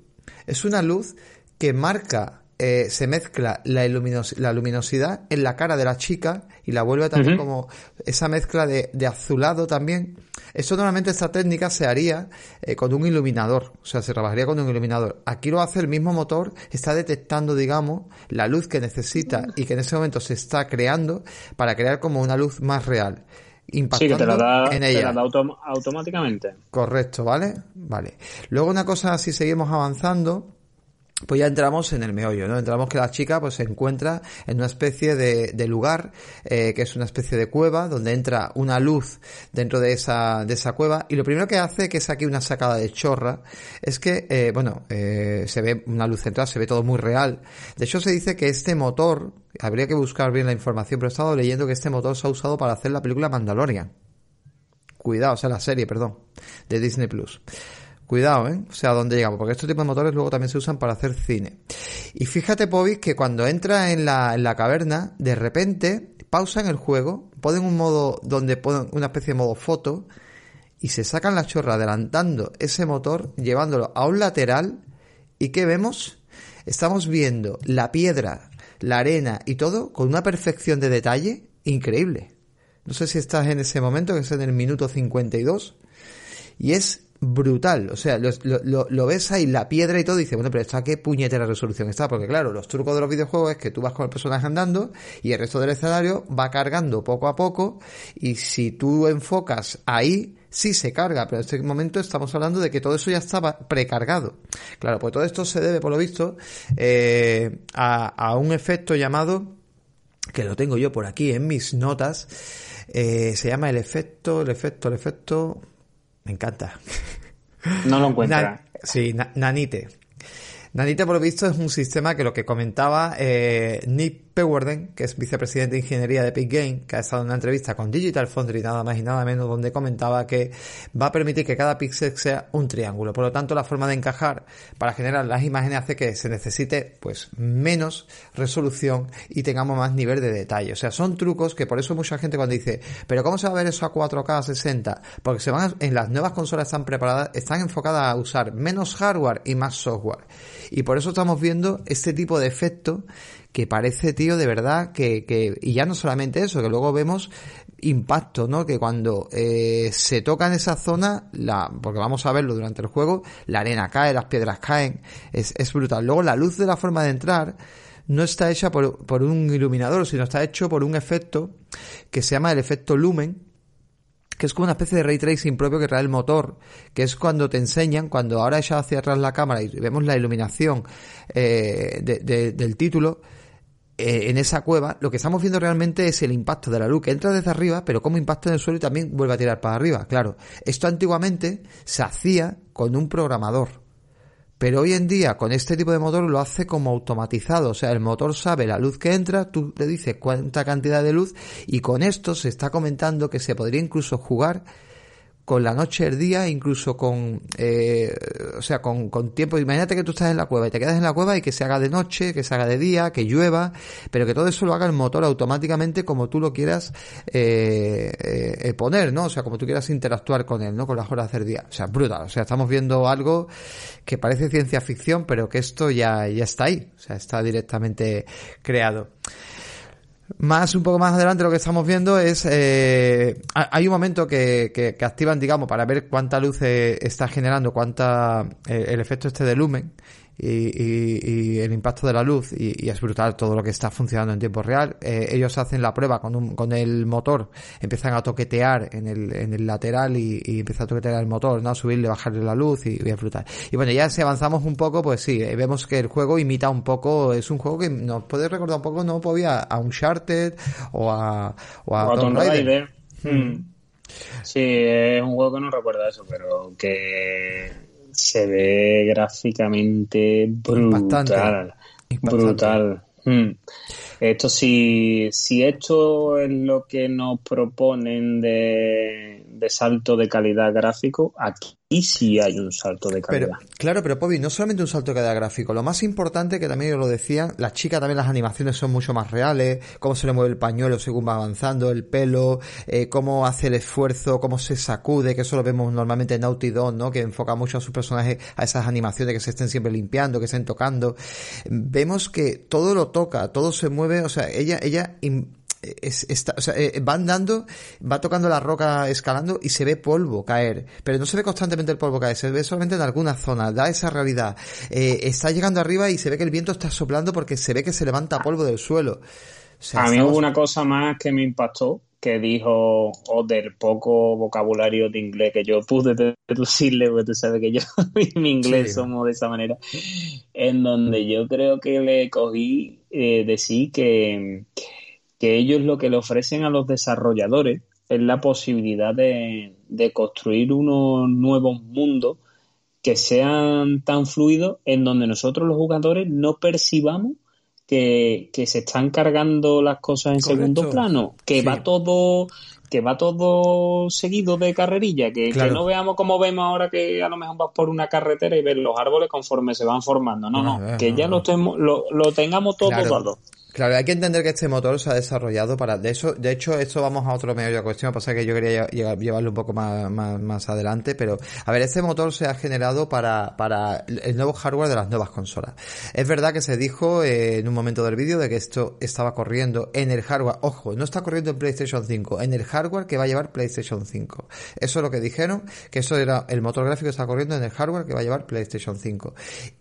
es una luz que marca, eh, se mezcla la, la, luminosidad en la cara de la chica y la vuelve también como esa mezcla de, de, azulado también. Esto normalmente esta técnica se haría eh, con un iluminador, o sea, se trabajaría con un iluminador. Aquí lo hace el mismo motor, está detectando, digamos, la luz que necesita y que en ese momento se está creando para crear como una luz más real impactando sí, que te la da, en ella. Te la da autom automáticamente. Correcto, ¿vale? Vale. Luego una cosa, si seguimos avanzando, pues ya entramos en el meollo, ¿no? Entramos que la chica pues se encuentra en una especie de, de lugar eh, que es una especie de cueva donde entra una luz dentro de esa, de esa cueva y lo primero que hace, que es aquí una sacada de chorra, es que, eh, bueno, eh, se ve una luz central, se ve todo muy real. De hecho se dice que este motor, habría que buscar bien la información, pero he estado leyendo que este motor se ha usado para hacer la película Mandalorian. Cuidado, o sea, la serie, perdón, de Disney Plus. Cuidado, ¿eh? O sea, ¿dónde llegamos? Porque estos tipos de motores luego también se usan para hacer cine. Y fíjate, Pobis, que cuando entra en la, en la caverna, de repente pausan el juego, ponen un modo donde ponen una especie de modo foto y se sacan la chorra adelantando ese motor, llevándolo a un lateral. ¿Y qué vemos? Estamos viendo la piedra, la arena y todo con una perfección de detalle increíble. No sé si estás en ese momento, que es en el minuto 52. Y es brutal. O sea, lo, lo, lo, ves ahí, la piedra y todo, y dices, bueno, pero ¿esta qué puñetera resolución está? Porque claro, los trucos de los videojuegos es que tú vas con el personaje andando y el resto del escenario va cargando poco a poco y si tú enfocas ahí, sí se carga, pero en este momento estamos hablando de que todo eso ya estaba precargado. Claro, pues todo esto se debe, por lo visto, eh, a, a un efecto llamado, que lo tengo yo por aquí en mis notas, eh, se llama el efecto, el efecto, el efecto, me encanta. No lo encuentra. Na sí, na Nanite. Nanite, por lo visto, es un sistema que lo que comentaba eh, Nick Pewarden, que es vicepresidente de ingeniería de Epic Game, que ha estado en una entrevista con Digital Foundry, nada más y nada menos, donde comentaba que va a permitir que cada píxel sea un triángulo. Por lo tanto, la forma de encajar para generar las imágenes hace que se necesite, pues, menos resolución y tengamos más nivel de detalle. O sea, son trucos que por eso mucha gente cuando dice, pero ¿cómo se va a ver eso a 4K a 60? Porque se van, en las nuevas consolas están preparadas, están enfocadas a usar menos hardware y más software. Y por eso estamos viendo este tipo de efecto que parece, tío, de verdad que, que y ya no solamente eso, que luego vemos impacto, ¿no? Que cuando eh, se toca en esa zona, la, porque vamos a verlo durante el juego, la arena cae, las piedras caen, es, es brutal. Luego la luz de la forma de entrar no está hecha por, por un iluminador, sino está hecho por un efecto que se llama el efecto lumen, que es como una especie de ray tracing propio que trae el motor, que es cuando te enseñan, cuando ahora echado hacia atrás la cámara y vemos la iluminación eh, de, de, del título, en esa cueva, lo que estamos viendo realmente es el impacto de la luz que entra desde arriba, pero como impacta en el suelo y también vuelve a tirar para arriba. Claro, esto antiguamente se hacía con un programador. Pero hoy en día, con este tipo de motor, lo hace como automatizado. O sea, el motor sabe la luz que entra, tú le dices cuánta cantidad de luz, y con esto se está comentando que se podría incluso jugar con la noche, el día, incluso con, eh, o sea, con, con tiempo. Imagínate que tú estás en la cueva y te quedas en la cueva y que se haga de noche, que se haga de día, que llueva, pero que todo eso lo haga el motor automáticamente como tú lo quieras eh, eh, poner, ¿no? O sea, como tú quieras interactuar con él, ¿no? Con las horas del día. O sea, brutal. O sea, estamos viendo algo que parece ciencia ficción, pero que esto ya, ya está ahí. O sea, está directamente creado. Más, un poco más adelante lo que estamos viendo es, eh, hay un momento que, que, activan, digamos, para ver cuánta luz está generando, cuánta, eh, el efecto este de lumen, y, el impacto de la luz y, es brutal todo lo que está funcionando en tiempo real. Eh, ellos hacen la prueba con, un, con el motor, empiezan a toquetear en el, en el lateral y, y empieza a toquetear el motor, ¿no? subirle, bajarle la luz y, y brutal. Y bueno, ya si avanzamos un poco, pues sí, eh, vemos que el juego imita un poco, es un juego que nos puede recordar un poco, no podía a Uncharted o a, o a, Tomb Raider. Hmm. Sí, es un juego que no recuerda eso, pero que se ve gráficamente brutal. Brutal. Hmm. Esto si, si esto es lo que nos proponen de, de salto de calidad gráfico, aquí y si hay un salto de calidad. claro, pero Pobi, no solamente un salto de calidad gráfico, lo más importante, que también yo lo decía, las chicas también las animaciones son mucho más reales, cómo se le mueve el pañuelo según va avanzando, el pelo, eh, cómo hace el esfuerzo, cómo se sacude, que eso lo vemos normalmente en Naughty Dog, ¿no? Que enfoca mucho a sus personajes a esas animaciones que se estén siempre limpiando, que estén tocando. Vemos que todo lo toca, todo se mueve, o sea, ella, ella es, está, o sea, eh, va andando, va tocando la roca escalando y se ve polvo caer, pero no se ve constantemente el polvo caer, se ve solamente en alguna zona, da esa realidad. Eh, está llegando arriba y se ve que el viento está soplando porque se ve que se levanta polvo del suelo. a mí hubo una cosa más que me impactó, que dijo, o del poco vocabulario de inglés que yo pude deducirle, porque tú sabes que yo y mi inglés somos de esa manera, en donde yo creo que le cogí eh, decir que que ellos lo que le ofrecen a los desarrolladores es la posibilidad de, construir unos nuevos mundos que sean tan fluidos en donde nosotros los jugadores no percibamos que, se están cargando las cosas en segundo plano, que va todo que va todo seguido de carrerilla, que, no veamos como vemos ahora que a lo mejor vas por una carretera y ves los árboles conforme se van formando. No, no, que ya Lo, lo, tengamos todo claro. Claro, hay que entender que este motor se ha desarrollado para... De, eso, de hecho, esto vamos a otro medio de cuestión, pasa que yo quería llevarlo un poco más, más, adelante, pero a ver, este motor se ha generado para, para el nuevo hardware de las nuevas consolas. Es verdad que se dijo eh, en un momento del vídeo de que esto estaba corriendo en el hardware, ojo, no está corriendo en PlayStation 5, en el hardware que va a llevar PlayStation 5. Eso es lo que dijeron, que eso era el motor gráfico está corriendo en el hardware que va a llevar PlayStation 5.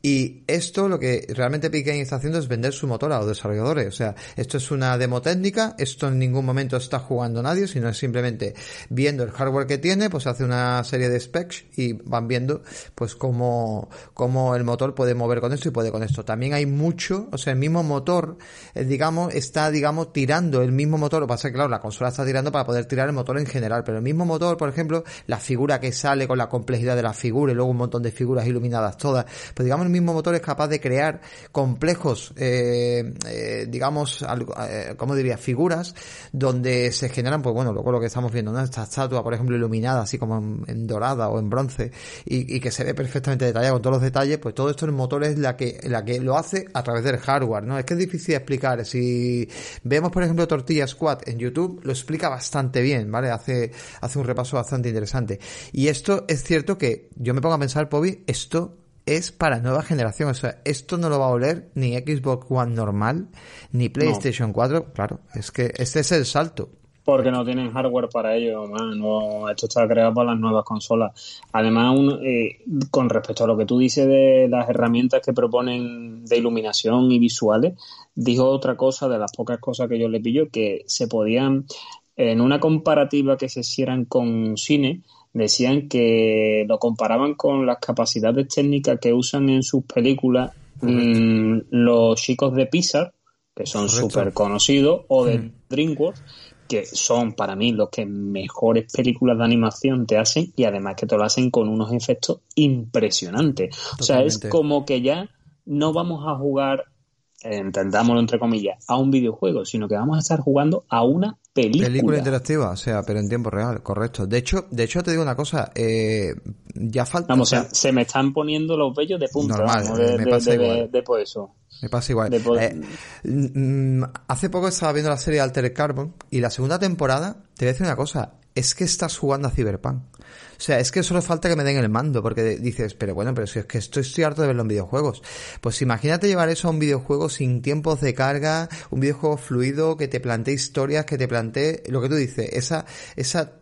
Y esto lo que realmente Pikmin está haciendo es vender su motor a los desarrolladores o sea, esto es una demo técnica, esto en ningún momento está jugando nadie, sino es simplemente viendo el hardware que tiene, pues hace una serie de specs y van viendo pues cómo, cómo el motor puede mover con esto y puede con esto. También hay mucho, o sea, el mismo motor, eh, digamos, está, digamos, tirando el mismo motor, lo que pasa que, claro, la consola está tirando para poder tirar el motor en general, pero el mismo motor, por ejemplo, la figura que sale con la complejidad de la figura y luego un montón de figuras iluminadas todas, pues digamos, el mismo motor es capaz de crear complejos, eh, eh, digamos, algo, eh, como diría, figuras donde se generan, pues bueno, luego lo que estamos viendo, ¿no? Esta estatua, por ejemplo, iluminada, así como en, dorada o en bronce, y, que se ve perfectamente detallada con todos los detalles, pues todo esto el motor es la que, la que lo hace a través del hardware, ¿no? Es que es difícil de explicar. Si vemos, por ejemplo, Tortilla Squad en YouTube, lo explica bastante bien, ¿vale? Hace, hace un repaso bastante interesante. Y esto es cierto que yo me pongo a pensar, Pobi, esto es para nueva generación. O sea, esto no lo va a oler ni Xbox One normal, ni PlayStation 4. Claro, es que este es el salto. Porque no tienen hardware para ello, no, esto está creado para las nuevas consolas. Además, eh, con respecto a lo que tú dices de las herramientas que proponen de iluminación y visuales, dijo otra cosa de las pocas cosas que yo le pillo, que se podían, en una comparativa que se hicieran con cine, decían que lo comparaban con las capacidades técnicas que usan en sus películas mm, los chicos de Pixar, que son súper conocidos, o de mm. DreamWorks, que son para mí los que mejores películas de animación te hacen y además que te lo hacen con unos efectos impresionantes. O sea, es como que ya no vamos a jugar entendámoslo entre comillas, a un videojuego, sino que vamos a estar jugando a una película. Película interactiva, o sea, pero en tiempo real, correcto. De hecho, de hecho te digo una cosa, eh, ya falta... Vamos, o sea, se me están poniendo los vellos de punta, normal, de, me pasa igual. de, eso. Me pasa igual. Eh, mm, hace poco estaba viendo la serie Alter Carbon y la segunda temporada, te voy a decir una cosa, es que estás jugando a Cyberpunk. O sea, es que solo falta que me den el mando, porque dices, pero bueno, pero si es que estoy, estoy harto de verlo en videojuegos. Pues imagínate llevar eso a un videojuego sin tiempos de carga, un videojuego fluido, que te plantee historias, que te plantee, lo que tú dices, esa, esa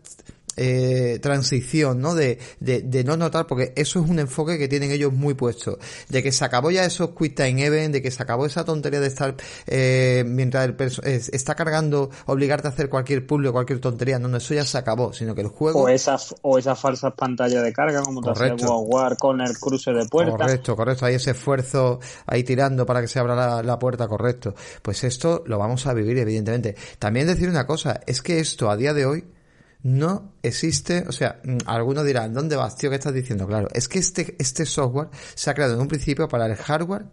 eh, transición, ¿no? De, de, de, no notar, porque eso es un enfoque que tienen ellos muy puesto, de que se acabó ya esos quick time event, de que se acabó esa tontería de estar, eh, mientras el está cargando, obligarte a hacer cualquier puzzle, cualquier tontería, no, no, eso ya se acabó, sino que el juego... O esas, o esas falsas pantallas de carga, como te hacía War con el cruce de puerta. Correcto, correcto, hay ese esfuerzo ahí tirando para que se abra la, la puerta, correcto. Pues esto lo vamos a vivir, evidentemente. También decir una cosa, es que esto a día de hoy, no existe, o sea, mm, algunos dirán, ¿dónde vas, tío? ¿Qué estás diciendo? Claro, es que este, este software se ha creado en un principio para el hardware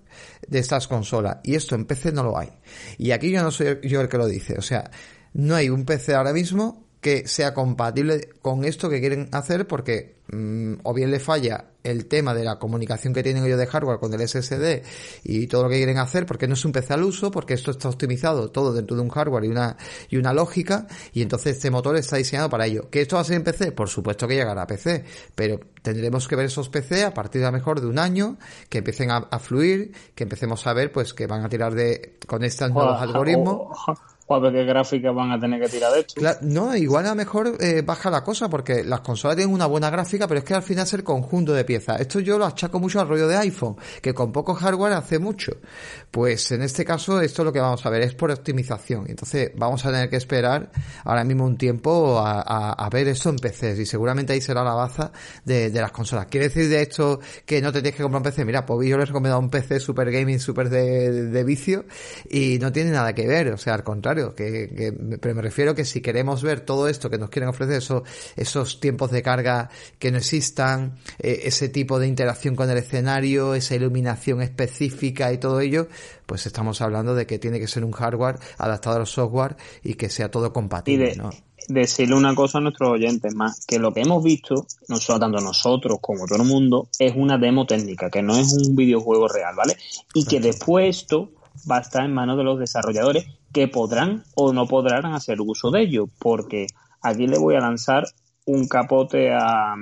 de estas consolas y esto en PC no lo hay. Y aquí yo no soy yo el que lo dice, o sea, no hay un PC ahora mismo que sea compatible con esto que quieren hacer porque mm, o bien le falla el tema de la comunicación que tienen ellos de hardware con el SSD y todo lo que quieren hacer porque no es un PC al uso, porque esto está optimizado todo dentro de un hardware y una, y una lógica y entonces este motor está diseñado para ello. ¿Que esto va a ser en PC? Por supuesto que llegará a PC, pero tendremos que ver esos PC a partir de a mejor de un año, que empiecen a, fluir, que empecemos a ver pues que van a tirar de con estos nuevos algoritmos ver qué van a tener que tirar de no, igual a mejor eh, baja la cosa porque las consolas tienen una buena gráfica, pero es que al final es el conjunto de piezas. Esto yo lo achaco mucho al rollo de iPhone, que con poco hardware hace mucho. Pues en este caso esto lo que vamos a ver es por optimización. Entonces vamos a tener que esperar ahora mismo un tiempo a, ver esto en PCs y seguramente ahí será la baza de, las consolas. ¿Quiere decir de esto que no te tienes que comprar un PC? Mira, pues yo les he recomendado un PC super gaming, super de, vicio y no tiene nada que ver. O sea, al contrario que, pero me refiero que si queremos ver todo esto que nos quieren ofrecer, eso, esos tiempos de carga que no existan, eh, ese tipo de interacción con el escenario, esa iluminación específica y todo ello, pues estamos hablando de que tiene que ser un hardware adaptado a los software y que sea todo compatible, de, Decirle una cosa a nuestros oyentes más, que lo que hemos visto, no solo tanto nosotros como todo el mundo, es una demo técnica, que no es un videojuego real, ¿vale? Y que después esto va a estar en manos de los desarrolladores que podrán o no podrán hacer uso de ello, porque aquí le voy a lanzar un capote a,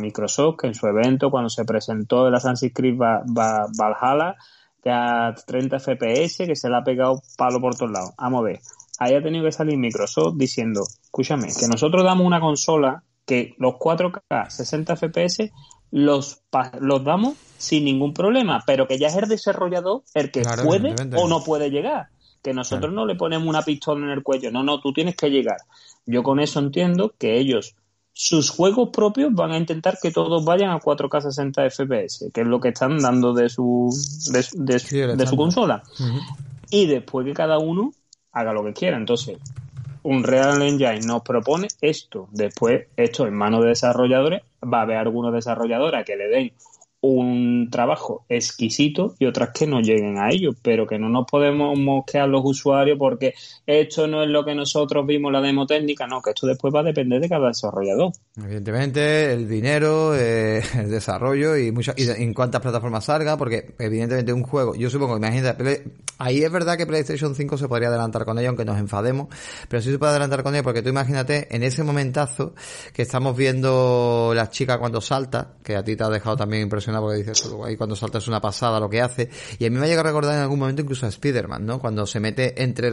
Microsoft que en su evento cuando se presentó el Assassin's Creed Valhalla que a 30 FPS que se le ha pegado palo por todos lados. Vamos a ver, ahí ha tenido que salir Microsoft diciendo, escúchame, que nosotros damos una consola que los 4K 60 FPS los, los damos sin ningún problema, pero que ya es el desarrollador el que puede o no puede llegar. Que nosotros no le ponemos una pistola en el cuello, no, no, tú tienes que llegar. Yo con eso entiendo que ellos, sus juegos propios van a intentar que todos vayan a 4K 60 FPS, que es lo que están dando de su, de, su consola. Y después que cada uno haga lo que quiera. Entonces, un Real Engine nos propone esto. Después, esto en manos de desarrolladores, va a haber algunos desarrolladores que le den un trabajo exquisito y otras que no lleguen a ello, pero que no nos podemos mosquear los usuarios porque esto no es lo que nosotros vimos la demo técnica, no, que esto después va a depender de cada desarrollador. Evidentemente, el dinero, eh, el desarrollo y, muchas y en cuántas plataformas salga, porque evidentemente un juego, yo supongo, imagínate, ahí es verdad que PlayStation 5 se podría adelantar con ello, aunque nos enfademos, pero sí se puede adelantar con ello porque tú imagínate en ese momentazo que estamos viendo la chica cuando salta, que a ti te ha dejado también impresionante porque dices, ahí cuando salta es una pasada lo que hace. Y a mí me llega a recordar en algún momento incluso a Spider-Man, ¿no? Cuando se mete entre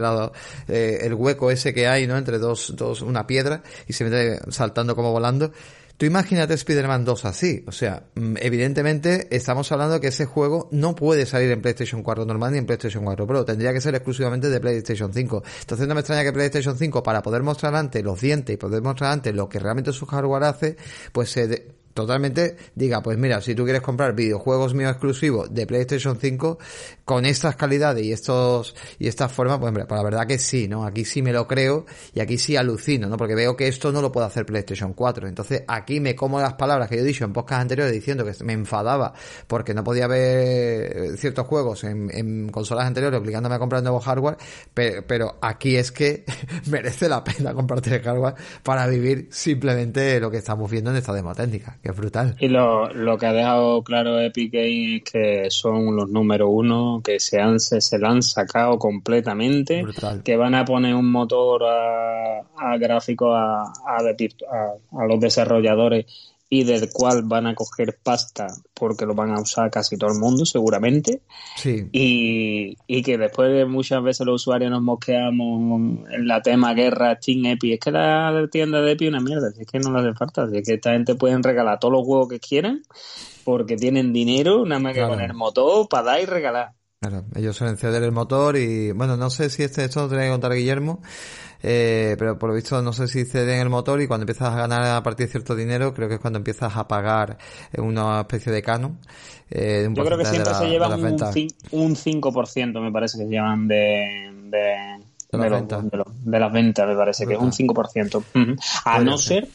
eh, el hueco ese que hay, ¿no? Entre dos, dos, una piedra y se mete saltando como volando. Tú imagínate Spider-Man 2 así. O sea, mm, evidentemente estamos hablando que ese juego no puede salir en PlayStation 4 normal ni en PlayStation 4 Pro. Tendría que ser exclusivamente de PlayStation 5. Entonces no me extraña que PlayStation 5, para poder mostrar antes los dientes y poder mostrar antes lo que realmente su hardware hace, pues se totalmente diga, pues mira, si tú quieres comprar videojuegos míos exclusivos de PlayStation 5 con estas calidades y estos y estas formas, pues, hombre, pues la verdad que sí, ¿no? Aquí sí me lo creo y aquí sí alucino, ¿no? Porque veo que esto no lo puede hacer PlayStation 4. Entonces, aquí me como las palabras que yo he dicho en podcast anteriores diciendo que me enfadaba porque no podía ver ciertos juegos en, consolas anteriores obligándome a comprar nuevo hardware, pero, aquí es que merece la pena comprarte el hardware para vivir simplemente lo que estamos viendo en esta demo técnica es brutal. Y lo, lo que ha dejado claro Epic Games es que son los número uno, que se, han, se, se lo han sacado completamente, que van a poner un motor a, a gráfico a, a, a los desarrolladores y del cual van a coger pasta porque lo van a usar casi todo el mundo seguramente. Sí. y, y que después de muchas veces los usuarios nos mosqueamos en la tema guerra Steam Epic es que la tienda de Epic es una mierda es que no le hace falta es que esta gente pueden regalar todos los juegos que quieran porque tienen dinero nada más que poner motor para dar y regalar. Claro, ellos suelen ceder el motor y bueno, no sé si este esto lo tenía que contar Guillermo, eh, pero por lo visto no sé si ceden el motor y cuando empiezas a ganar a partir de cierto dinero, creo que es cuando empiezas a pagar una especie de canon. Eh, Yo creo que siempre se llevan un, un 5%, me parece que se llevan de, de, de, las ventas, me parece que es un 5%. A no ser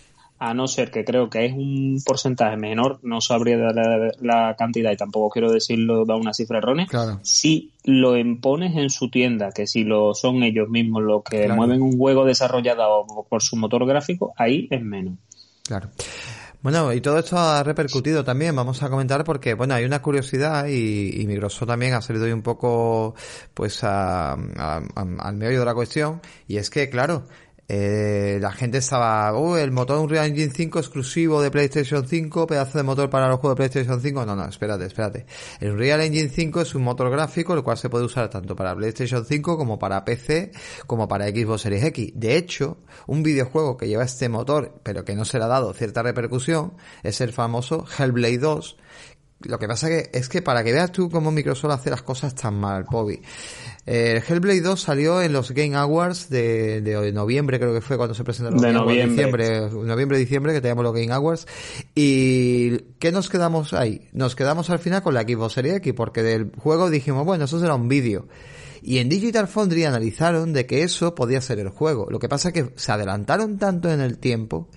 a no ser que creo que es un porcentaje menor, no sabría la, la cantidad y tampoco quiero decirlo da una cifra errónea, si lo impones en su tienda, que si lo son ellos mismos los que mueven un juego desarrollado por su motor gráfico, ahí es menos. Claro. Bueno, y todo esto ha repercutido también, vamos a comentar, porque, bueno, hay una curiosidad y, y Microsoft también ha salido hoy un poco, pues, al medio de la cuestión, y es que, claro, eh, la gente estaba, uh, el motor Unreal Engine 5 exclusivo de PlayStation 5, pedazo de motor para los juegos de PlayStation 5. No, no, espérate, espérate. El Unreal Engine 5 es un motor gráfico el cual se puede usar tanto para PlayStation 5 como para PC, como para Xbox Series X. De hecho, un videojuego que lleva este motor, pero que no se le ha dado cierta repercusión, es el famoso Hellblade 2, lo que pasa que es que para que veas tú cómo Microsoft hace las cosas tan mal, Bobby. El Hellblade 2 salió en los Game Awards de, de, noviembre, creo que fue cuando se presentaron de noviembre. diciembre, noviembre, diciembre, que teníamos los Game Awards. ¿Y qué nos quedamos ahí? Nos quedamos al final con la Xbox Series X, porque del juego dijimos, bueno, eso será un vídeo. Y en Digital Foundry analizaron de que eso podía ser el juego. Lo que pasa es que se adelantaron tanto en el tiempo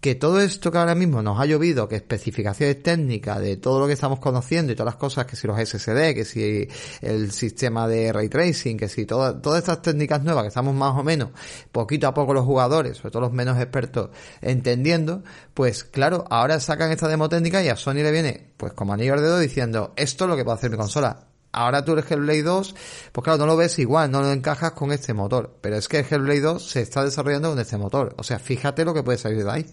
que todo esto que ahora mismo nos ha llovido, que especificaciones técnicas de todo lo que estamos conociendo y todas las cosas, que si los SSD, que si el sistema de ray tracing, que si todas estas técnicas nuevas que estamos más o menos poquito a poco los jugadores, sobre todo los menos expertos, entendiendo, pues claro, ahora sacan esta demo técnica y a Sony le viene, pues como anillo al dedo diciendo, esto es lo que puede hacer mi consola. Ahora tú el Hellblade 2, pues claro, no lo ves igual, no lo encajas con este motor. Pero es que el Hellblade 2 se está desarrollando con este motor. O sea, fíjate lo que puede salir de ahí.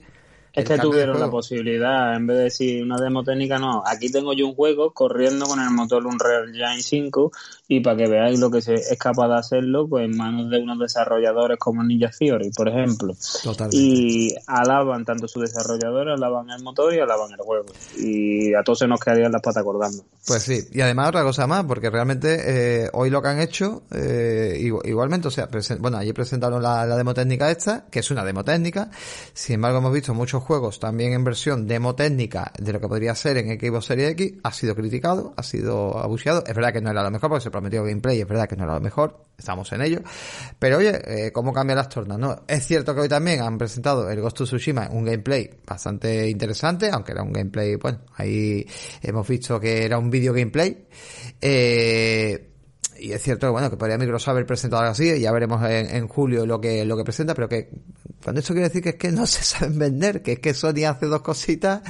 Es que tuvieron la posibilidad, en vez de decir una demo técnica, no, aquí tengo yo un juego corriendo con el motor Unreal Engine 5 y para que veáis lo que se es capaz de hacerlo, pues en manos de unos desarrolladores como Ninja Theory, por ejemplo. Totalmente. Y alaban tanto su desarrollador, alaban el motor y alaban el juego. Y a todos se nos quedarían las patas acordando. Pues sí, y además otra cosa más, porque realmente eh, hoy lo que han hecho, eh, igualmente, o sea, bueno, allí presentaron la, la demo técnica esta, que es una demo técnica, sin embargo hemos visto muchos juegos también en versión demo técnica de lo que podría ser en Xbox Series X, ha sido criticado, ha sido abuseado, es verdad que no era lo mejor porque se prometió gameplay, es verdad que no era lo mejor, estamos en ello, pero oye, eh, ¿cómo cambian las tornas? No, es cierto que hoy también han presentado el Ghost of Tsushima, un gameplay bastante interesante, aunque era un gameplay, bueno, ahí hemos visto que era un video gameplay, eh, y es cierto que bueno que podría Microsoft haber presentado algo así ya veremos en, julio lo que lo que presenta pero que cuando esto quiere decir que es que no se saben vender que es que Sony hace dos cositas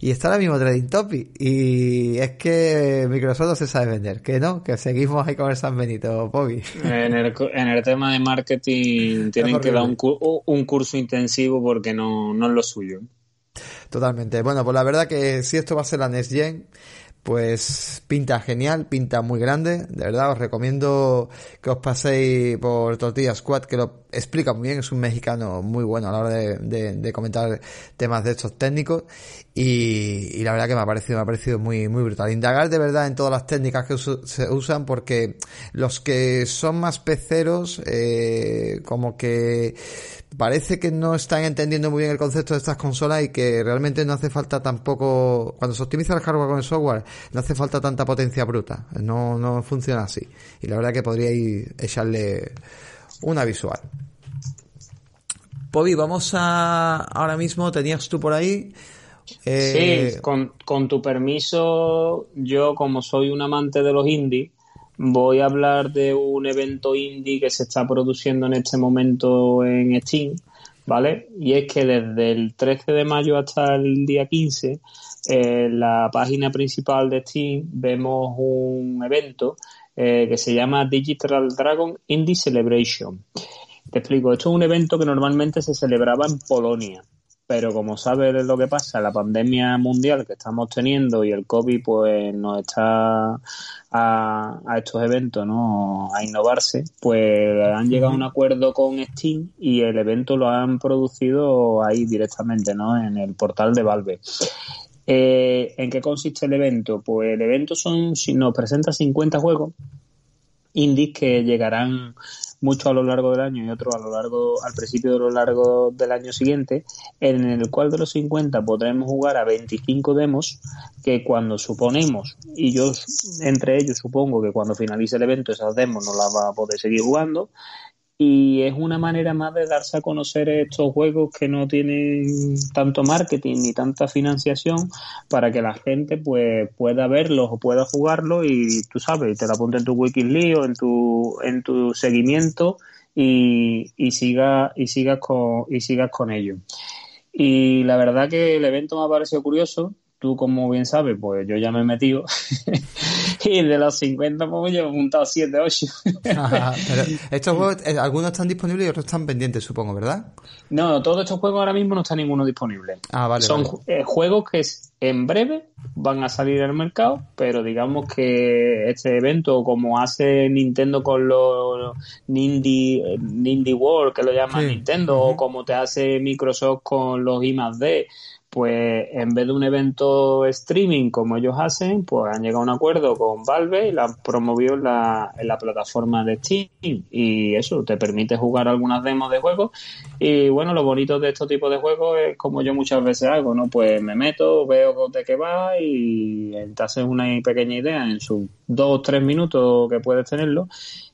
y está ahora mismo trading topic y es que Microsoft no se sabe vender que no que seguimos ahí con el San Benito Bobby. En el, en el tema de marketing tienen que dar un, un curso intensivo porque no, no es lo suyo. Totalmente. Bueno pues la verdad que si esto va a ser la Next Gen pues pinta genial, pinta muy grande, de verdad os recomiendo que os paséis por Tortilla Squad, que lo explica muy bien, es un mexicano muy bueno a la hora de, comentar temas de estos técnicos y, la verdad que me ha parecido, me ha parecido muy, muy brutal. Indagar de verdad en todas las técnicas que se usan porque los que son más peceros, eh, como que parece que no están entendiendo muy bien el concepto de estas consolas y que realmente no hace falta tampoco, cuando se optimiza el hardware con el software, no hace falta tanta potencia bruta. No, no funciona así. Y la verdad que podríais echarle una visual. Pobi, vamos a, ahora mismo, tenías tú por ahí. Eh, sí, con, con tu permiso, yo como soy un amante de los indies, voy a hablar de un evento indie que se está produciendo en este momento en Steam, ¿vale? Y es que desde el 13 de mayo hasta el día 15, en la página principal de Steam vemos un evento eh, que se llama Digital Dragon Indie Celebration. Te explico, esto es un evento que normalmente se celebraba en Polonia, pero como sabes lo que pasa, la pandemia mundial que estamos teniendo y el COVID pues nos está a, estos eventos, ¿no? A innovarse, pues han llegado a un acuerdo con Steam y el evento lo han producido ahí directamente, ¿no? En el portal de Valve. Eh, ¿En qué consiste el evento? Pues el evento son, si nos presenta 50 juegos indies que llegarán mucho a lo largo del año y otro a lo largo, al principio de lo largo del año siguiente, en el cual de los 50 podremos jugar a 25 demos que cuando suponemos, y yo entre ellos supongo que cuando finalice el evento esas demos no las va a poder seguir jugando, y es una manera más de darse a conocer estos juegos que no tienen tanto marketing ni tanta financiación para que la gente pues pueda verlos o pueda jugarlos y tú sabes, te lo apunte en tu Wikileaks o en tu en tu seguimiento y, y siga y sigas con y sigas con ello. Y la verdad que el evento me ha parecido curioso, tú como bien sabes, pues yo ya me he metido y de los 50 pues yo he montado 7, 8. pero estos juegos, eh, algunos están disponibles y otros están pendientes, supongo, ¿verdad? No, todos estos juegos ahora mismo no está ninguno disponible. Ah, vale. Son eh, juegos que en breve van a salir al mercado, pero digamos que este evento, como hace Nintendo con los Nindy, Nindy World, que lo llama Nintendo, o como te hace Microsoft con los I D, pues en vez de un evento streaming como ellos hacen, pues han llegado a un acuerdo con Valve y la han promovido en la, en la plataforma de Steam. Y eso te permite jugar algunas demos de juegos. Y bueno, lo bonito de estos tipos de juegos es como yo muchas veces hago, ¿no? Pues me meto, veo de qué va y te haces una pequeña idea en sus dos o tres minutos que puedes tenerlo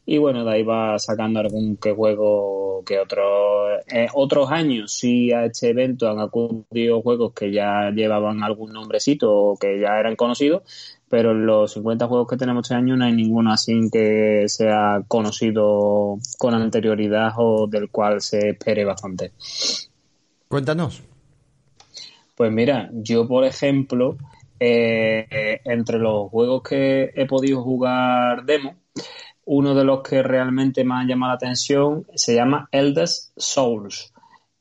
y bueno, de ahí va sacando algún que juego que otros eh, otros años sí a este evento han acudido juegos que ya llevaban algún nombrecito o que ya eran conocidos, pero en los 50 juegos que tenemos este año no hay ninguno así que sea conocido con anterioridad o del cual se espere bastante. Cuéntanos. Pues mira, yo por ejemplo, eh, entre los juegos que he podido jugar demo, uno de los que realmente me ha llamado la atención se llama Elder Souls.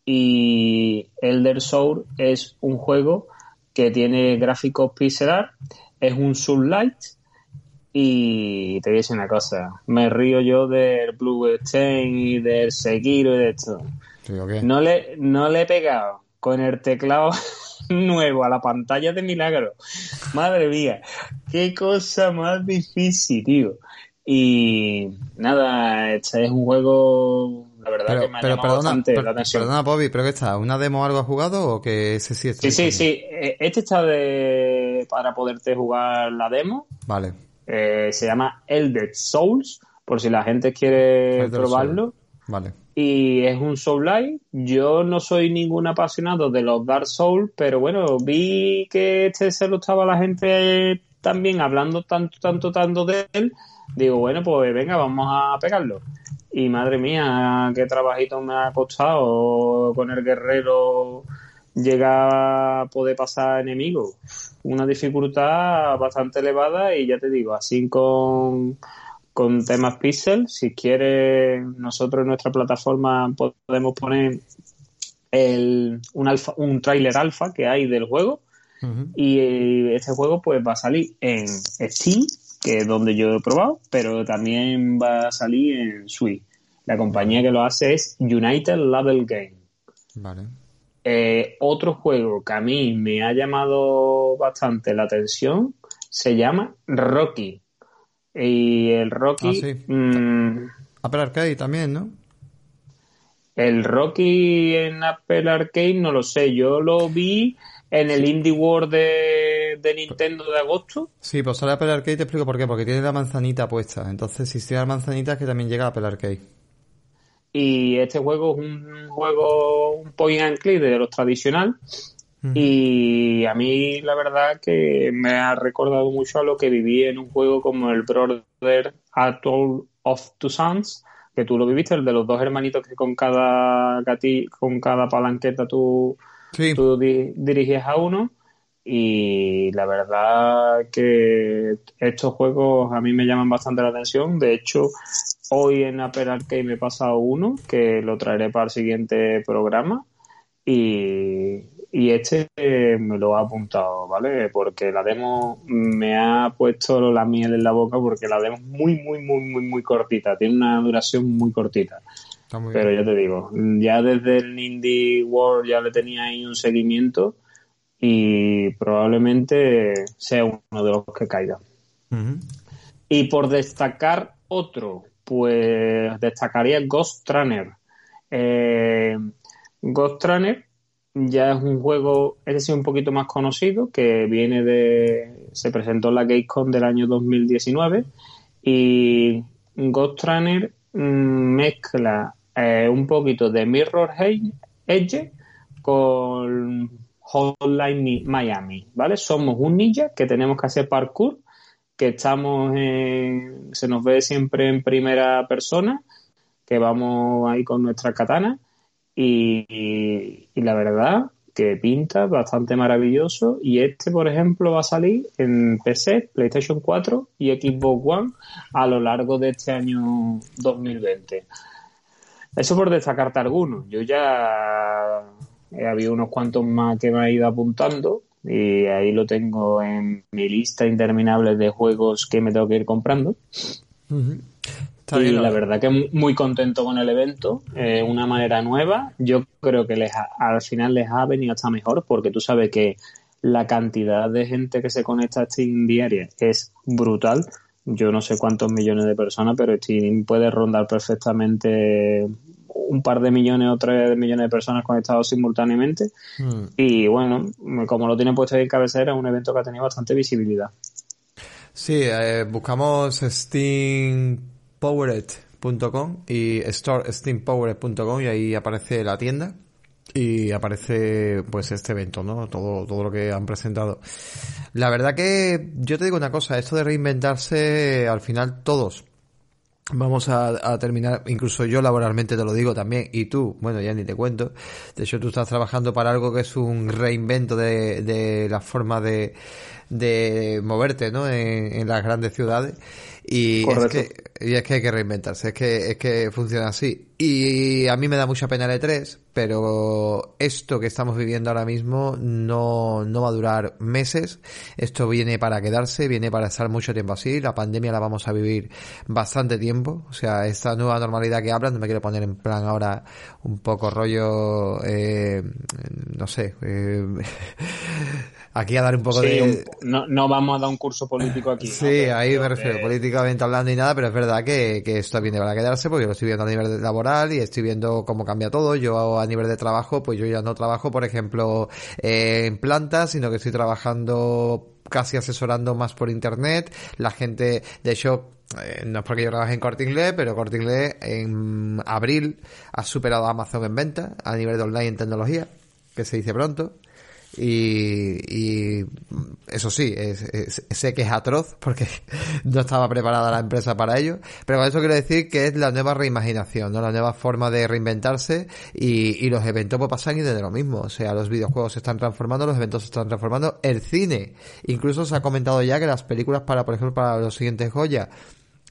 Y Elder Souls es un juego que tiene gráficos pixelar, es un Sunlight y te voy a decir una cosa, me río yo del Blue Stain y del Sekiro y de esto. no, le, no le he pegado con el teclado nuevo a la pantalla de milagro. Madre mía, qué cosa más difícil, tío. Y nada, este es un juego, la verdad que me ha llamado perdona, bastante la atención. Perdona, Bobby, ¿pero qué está? ¿Una demo algo has jugado o que ese sí está? Sí, sí, sí. Eh, este está de, para poderte jugar la demo. Vale. Eh, se llama Elder Souls, por si la gente quiere probarlo. Vale. Y es un Soul Light. Yo no soy ningún apasionado de los Dark Souls, pero bueno, vi que este se lo estaba la gente también hablando tanto, tanto, tanto de él digo, bueno, pues venga, vamos a pegarlo. Y madre mía, qué trabajito me ha costado con el guerrero llegar a poder pasar enemigos. Una dificultad bastante elevada y ya te digo, así con, con temas pixel, si quieres, nosotros en nuestra plataforma podemos poner el, un, alfa, un trailer alfa que hay del juego Y este juego pues va a salir en Steam, que es donde yo he probado, pero también va a salir en Switch. La compañía que lo hace es United Level Game. Vale. Eh, otro juego que a mí me ha llamado bastante la atención se llama Rocky. Y el Rocky. Ah, sí. mm, Apple Arcade también, ¿no? el Rocky en Apple Arcade no lo sé. Yo lo vi en el Indie World de, de Nintendo de agosto. Sí, pues sale Apple Arcade te explico por qué. Porque tiene la manzanita puesta. Entonces, si tiene la manzanita es que también llega a Apple Arcade. Y este juego es un juego, un point and click de los tradicional. Y a mí la verdad que me ha recordado mucho a lo que viví en un juego como el Brother Atoll of Two Sons, que tú lo viviste, el de los dos hermanitos que con cada gati, con cada palanqueta tú, Sí. tú di- dirigías a uno. Y la verdad que estos juegos a mí me llaman bastante la atención. De hecho, hoy en Apple Arcade me he pasado uno que lo traeré para el siguiente programa. Y, y este eh, me lo ha apuntado, ¿vale? Porque la demo me ha puesto la miel en la boca porque la demo es muy, muy, muy, muy, muy cortita. Tiene una duración muy cortita. Está muy Pero bien. ya te digo, ya desde el Indie World ya le tenía ahí un seguimiento y probablemente sea uno de los que caiga. Y por destacar otro, pues destacaría Ghost Runner. Eh, Ghost Runner ya es un juego, es decir, un poquito más conocido, que viene de. se presentó en la Gamescom del año 2019. Y Ghost Runner mm, mezcla eh, un poquito de Mirror Edge con Hotline Mi- Miami, ¿vale? Somos un ninja que tenemos que hacer parkour, que estamos en, se nos ve siempre en primera persona, que vamos ahí con nuestra katana y, y- y la verdad que pinta bastante maravilloso y este por ejemplo va a salir en PC, PlayStation 4 y Xbox One a lo largo de este año 2020. Eso por destacarte algunos. Yo ya he habido unos cuantos más que me he ido apuntando y ahí lo tengo en mi lista interminable de juegos que me tengo que ir comprando. Está y bien, la verdad que mu- muy contento con el evento, eh, una manera nueva. Yo creo que les ha- al final les ha venido hasta mejor porque tú sabes que la cantidad de gente que se conecta a Steam diaria es brutal. Yo no sé cuántos millones de personas, pero Steam puede rondar perfectamente un par de millones o tres millones de personas conectados simultáneamente. Mm. Y bueno, como lo tienen puesto ahí en cabecera, es un evento que ha tenido bastante visibilidad. Sí, eh, buscamos steampowered.com y store steampowered.com y ahí aparece la tienda y aparece pues este evento, ¿no? Todo, todo lo que han presentado. La verdad que yo te digo una cosa, esto de reinventarse al final todos Vamos a, a terminar, incluso yo laboralmente te lo digo también, y tú, bueno, ya ni te cuento. De hecho, tú estás trabajando para algo que es un reinvento de, de la forma de, de moverte, ¿no? En, en las grandes ciudades. Y es, que, y es que hay que reinventarse, es que, es que funciona así. Y a mí me da mucha pena el E3, pero esto que estamos viviendo ahora mismo no, no va a durar meses. Esto viene para quedarse, viene para estar mucho tiempo así. La pandemia la vamos a vivir bastante tiempo. O sea, esta nueva normalidad que hablan, no me quiero poner en plan ahora un poco rollo, eh, no sé, eh, aquí a dar un poco Sí, de... un- no, no vamos a dar un curso político aquí. Sí, ahí me refiero, que- políticamente hablando y nada, pero es verdad que, que esto viene para quedarse porque yo lo estoy viendo a nivel laboral y estoy viendo cómo cambia todo. Yo a nivel de trabajo, pues yo ya no trabajo, por ejemplo, eh, en plantas, sino que estoy trabajando casi asesorando más por internet. La gente, de hecho, eh, no es porque yo trabaje en Corte Inglés, pero Corte Inglés en abril ha superado a Amazon en venta a nivel de online en tecnología, que se dice pronto. Y, y eso sí, es- sé que es atroz porque no estaba preparada la empresa para ello, pero con eso quiero decir que es la nueva reimaginación, ¿no? la nueva forma de reinventarse y, y los eventos pues pasan y de lo mismo, o sea, los videojuegos se están transformando, los eventos se están transformando, el cine, incluso se ha comentado ya que las películas para, por ejemplo, para los siguientes joyas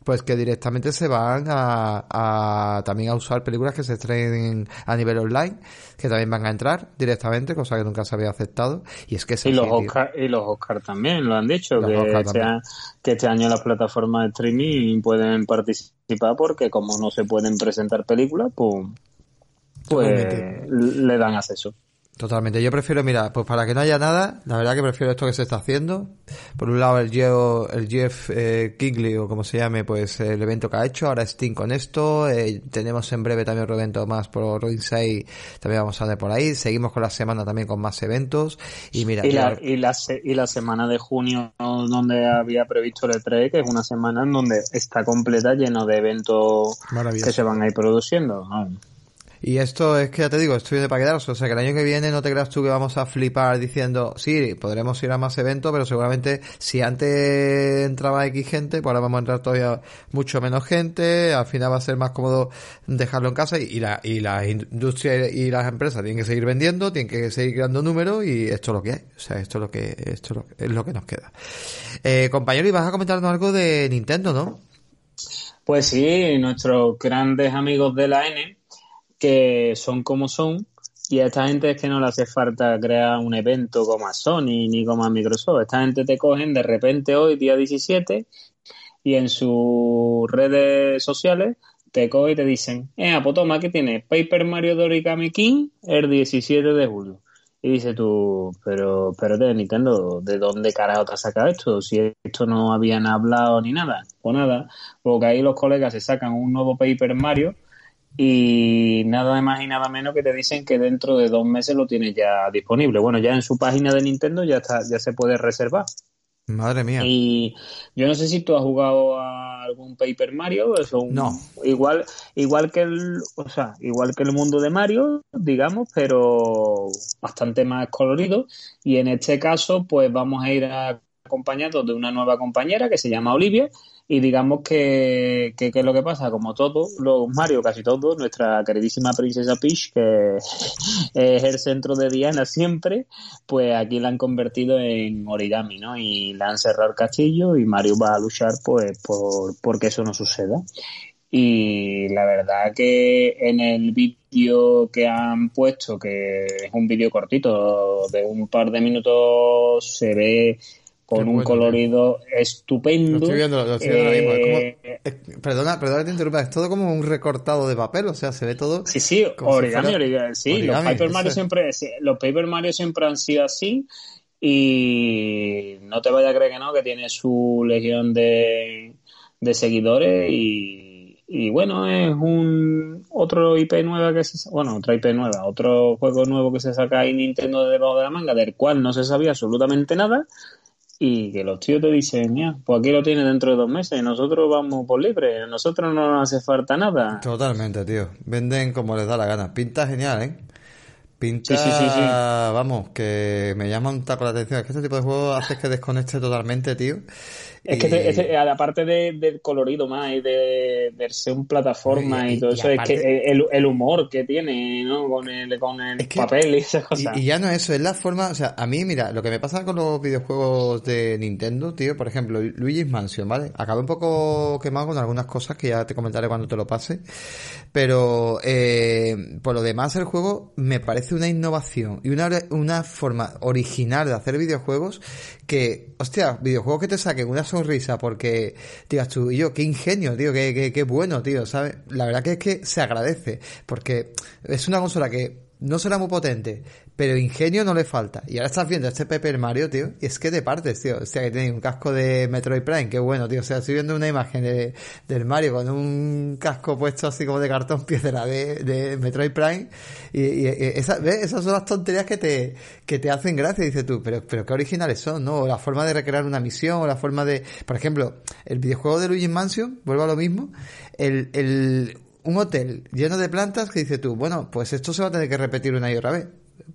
pues que directamente se van a, también a usar películas que se estrenen a nivel online, que también van a entrar directamente, cosa que nunca se había aceptado. Y es que y, los Oscar, y los Oscar también lo han dicho, que este, que este, año las plataformas de streaming pueden participar porque como no se pueden presentar películas, pues, pues le dan acceso. Totalmente. Yo prefiero, mira, pues para que no haya nada, la verdad que prefiero esto que se está haciendo. Por un lado, el, Geo, el Jeff eh, Kigley, o como se llame, pues el evento que ha hecho. Ahora Steam con esto. Eh, tenemos en breve también otro evento más por Inside. También vamos a ver por ahí. Seguimos con la semana también con más eventos. Y mira. Y la, y la, y la semana de junio, donde había previsto el E3, que es una semana en donde está completa, lleno de eventos que se van a ir produciendo. Y esto es que ya te digo, estoy de para quedarse. O sea, que el año que viene no te creas tú que vamos a flipar diciendo, sí, podremos ir a más eventos, pero seguramente si antes entraba X gente, pues ahora vamos a entrar todavía mucho menos gente. Al final va a ser más cómodo dejarlo en casa y, la, y las industrias y las empresas tienen que seguir vendiendo, tienen que seguir creando números y esto es lo que hay. O sea, esto es lo que, esto es lo, que nos queda. Eh, compañero, y vas a comentarnos algo de Nintendo, ¿no? Pues sí, nuestros grandes amigos de la N que son como son y a esta gente es que no le hace falta crear un evento como a Sony ni como a Microsoft. Esta gente te cogen de repente hoy, día 17, y en sus redes sociales te cogen y te dicen, eh, pues toma, ¿qué tiene? Paper Mario de Origami King el 17 de julio. Y dice tú, pero, de Nintendo, ¿de dónde carajo te has sacado esto? Si esto no habían hablado ni nada. Pues nada, porque ahí los colegas se sacan un nuevo Paper Mario y nada más y nada menos que te dicen que dentro de dos meses lo tienes ya disponible. Bueno, ya en su página de Nintendo ya está, ya se puede reservar. Madre mía. Y yo no sé si tú has jugado a algún Paper Mario, eso no. igual, igual que el, o sea, igual que el mundo de Mario, digamos, pero bastante más colorido. Y en este caso, pues vamos a ir acompañados de una nueva compañera que se llama Olivia y digamos que, que, es lo que pasa, como todos los Mario, casi todos, nuestra queridísima princesa Peach, que es el centro de Diana siempre, pues aquí la han convertido en origami, ¿no? Y la han cerrado el castillo y Mario va a luchar pues por, por que eso no suceda. Y la verdad que en el vídeo que han puesto, que es un vídeo cortito de un par de minutos, se ve con un colorido estupendo. Lo estoy viendo, lo estoy viendo ahora mismo. Eh, perdona, perdona que te interrumpa, es todo como un recortado de papel, o sea, se ve todo. Sí, sí, origami, origami, sí, los Paper Mario siempre, los Paper Mario siempre han sido así y no te vayas a creer que no, que tiene su legión de, de seguidores y, y bueno, es un otro IP nueva que se bueno, otra IP nueva, otro juego nuevo que se saca ahí Nintendo debajo de la manga, del cual no se sabía absolutamente nada y que los tíos te dicen, ya, pues aquí lo tienes dentro de dos meses, nosotros vamos por libre, nosotros no nos hace falta nada. Totalmente, tío. Venden como les da la gana. Pinta genial, ¿eh? Pinta, sí, sí, sí, vamos, que me llama un taco la atención. Es que este tipo de juegos hace que desconecte totalmente, tío. Es que este, este, aparte del colorido más y de verse un plataforma y, todo eso, es que el, humor que tiene, ¿no? Con el, con el papel y esas cosas. Y, ya no es eso, es la forma, o sea, a mí, mira, lo que me pasa con los videojuegos de Nintendo, tío, por ejemplo, Luigi's Mansion, ¿vale? Acabé un poco quemado con algunas cosas que ya te comentaré cuando te lo pase, pero eh, por lo demás el juego me parece una innovación y una, una forma original de hacer videojuegos que, hostia, videojuegos que te saquen una sonrisa porque digas tú, y yo, qué ingenio, tío, qué, qué, qué bueno, tío, ¿sabes? La verdad que es que se agradece, porque es una consola que no será muy potente, pero ingenio no le falta. Y ahora estás viendo este Paper Mario, tío, y es que te partes, tío. O sea, que tiene un casco de Metroid Prime, qué bueno, tío. O sea, estoy viendo una imagen de, del Mario con un casco puesto así como de cartón piedra de, de Metroid Prime. Y, esa, esas son las tonterías que te, que te hacen gracia, dices tú. Pero, pero qué originales son, ¿no? O la forma de recrear una misión, o la forma de, por ejemplo, el videojuego de Luigi Mansion, vuelvo a lo mismo. El, el, un hotel lleno de plantas que dices tú, bueno, pues esto se va a tener que repetir una y otra vez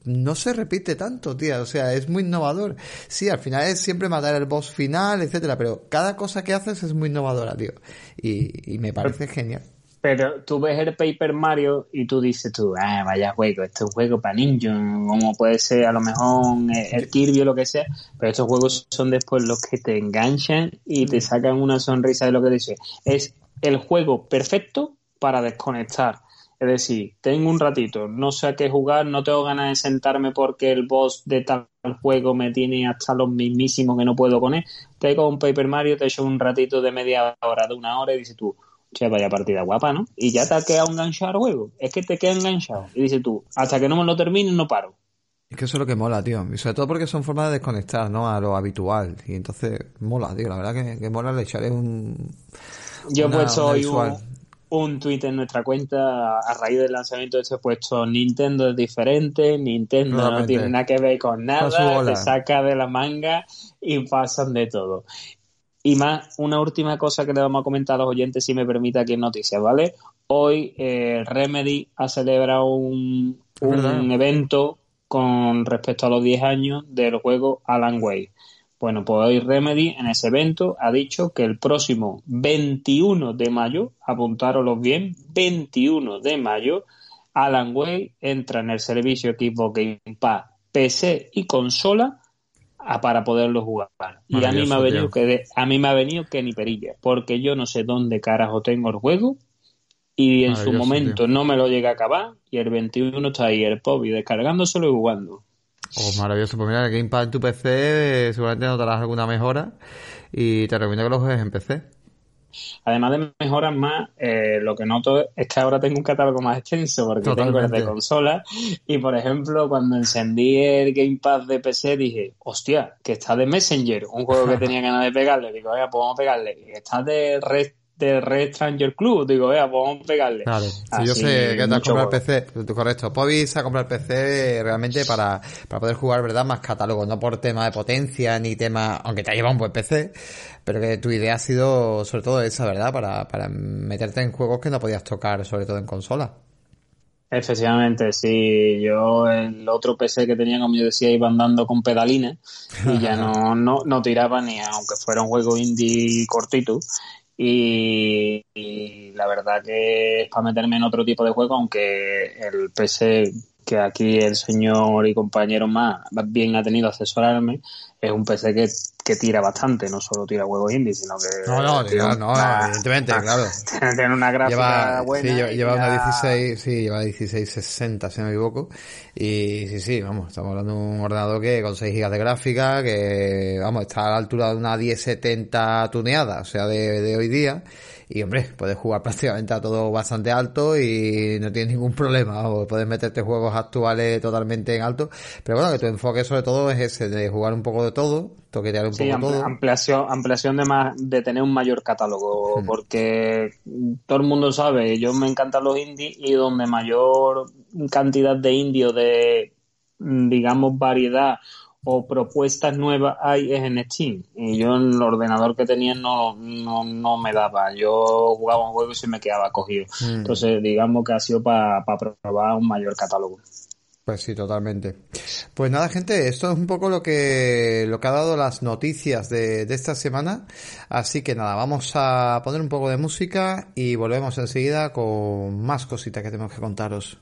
no se repite tanto, tía. O sea, es muy innovador. Sí, al final es siempre matar el boss final, etcétera, pero cada cosa que haces es muy innovadora, tío. Y, me parece genial. Pero tú ves el Paper Mario y tú dices tú, ah, vaya juego, este es un juego para niños, como puede ser a lo mejor el Kirby o lo que sea, pero estos juegos son después los que te enganchan y te sacan una sonrisa de lo que dices. Es el juego perfecto para desconectar. Es decir, tengo un ratito, no sé a qué jugar, no tengo ganas de sentarme porque el boss de tal juego me tiene hasta los mismísimos que no puedo poner. Te con un Paper Mario, te echo un ratito de media hora, de una hora y dices tú, che, vaya partida guapa, ¿no? Y ya te ha quedado enganchado al juego. Es que te queda enganchado. Y dices tú, hasta que no me lo termine no paro. Es que eso es lo que mola, tío. Y sobre todo porque son formas de desconectar, ¿no? A lo habitual. Y entonces mola, tío. La verdad que, mola le echaré un... Yo pues soy un, un tweet en nuestra cuenta a raíz del lanzamiento de este puesto Nintendo es diferente, Nintendo no tiene nada que ver con nada, se saca de la manga y pasan de todo. Y más, una última cosa que le vamos a comentar a los oyentes, si me permite aquí en noticias, ¿vale? Hoy eh, Remedy ha celebrado un, un evento con respecto a los 10 años del juego Alan Wake. Bueno, pues hoy Remedy en ese evento ha dicho que el próximo 21 de mayo, apuntároslo bien, 21 de mayo, Alan Wake entra en el servicio Xbox Game Pass, PC y consola para poderlo jugar. Y a mí me ha venido que a mí me ha venido que ni perilla, porque yo no sé dónde carajo tengo el juego y en su momento no me lo llega a acabar y el 21 está ahí el pop y descargándoselo y jugando. Oh, maravilloso. Pues mira, el Gamepad en tu PC seguramente notarás alguna mejora y te recomiendo que lo juegues en PC. Además de mejoras más, eh, lo que noto es que ahora tengo un catálogo más extenso porque tengo el de consola y por ejemplo cuando encendí el Gamepad de PC dije, hostia, que está de Messenger, un juego que tenía ganas de pegarle, digo, oiga, pues vamos a pegarle, está de Red de Red Stranger Club. Digo, vea, pues vamos a pegarle. Claro, si yo sé que te has comprado el PC, correcto. Pobi se ha comprado el PC realmente para, para poder jugar, ¿verdad? Más catálogo, no por tema de potencia ni tema, aunque te ha llevado un buen PC, pero que tu idea ha sido sobre todo esa, ¿verdad? Para, para meterte en juegos que no podías tocar, sobre todo en consola. Efectivamente, sí. Yo el otro PC que tenía, como yo decía, iba andando con pedalines y ya no, no, no tiraba ni aunque fuera un juego indie cortito. Y, la verdad que es para meterme en otro tipo de juego, aunque el PC que aquí el señor y compañero más bien ha tenido asesorarme, es un PC que, que tira bastante, no solo tira juegos indie, sino que... No, no, no, evidentemente, claro. Tiene una gráfica buena. Sí, lleva, una 16, sí, lleva 1660, si no me equivoco. Y sí, sí, vamos, estamos hablando de un ordenador que con 6 GB de gráfica, que, vamos, está a la altura de una 1070 tuneada, o sea, de, de hoy día y hombre, puedes jugar prácticamente a todo bastante alto y no tienes ningún problema. O puedes meterte juegos actuales totalmente en alto. Pero bueno, que tu enfoque sobre todo es ese, de jugar un poco de todo, toquetear un poco de todo. Ampliación, ampliación de más, de tener un mayor catálogo. Hmm. Porque todo el mundo sabe, yo me encantan los indies y donde mayor cantidad de indios de digamos variedad o propuestas nuevas hay es en Steam. Y yo en el ordenador que tenía no, no, no me daba. Yo jugaba un juego y se me quedaba cogido. Mm. Entonces, digamos que ha sido para probar un mayor catálogo. Pues sí, totalmente. Pues nada, gente, esto es un poco lo que, lo que ha dado las noticias de, de esta semana. Así que nada, vamos a poner un poco de música y volvemos enseguida con más cositas que tenemos que contaros.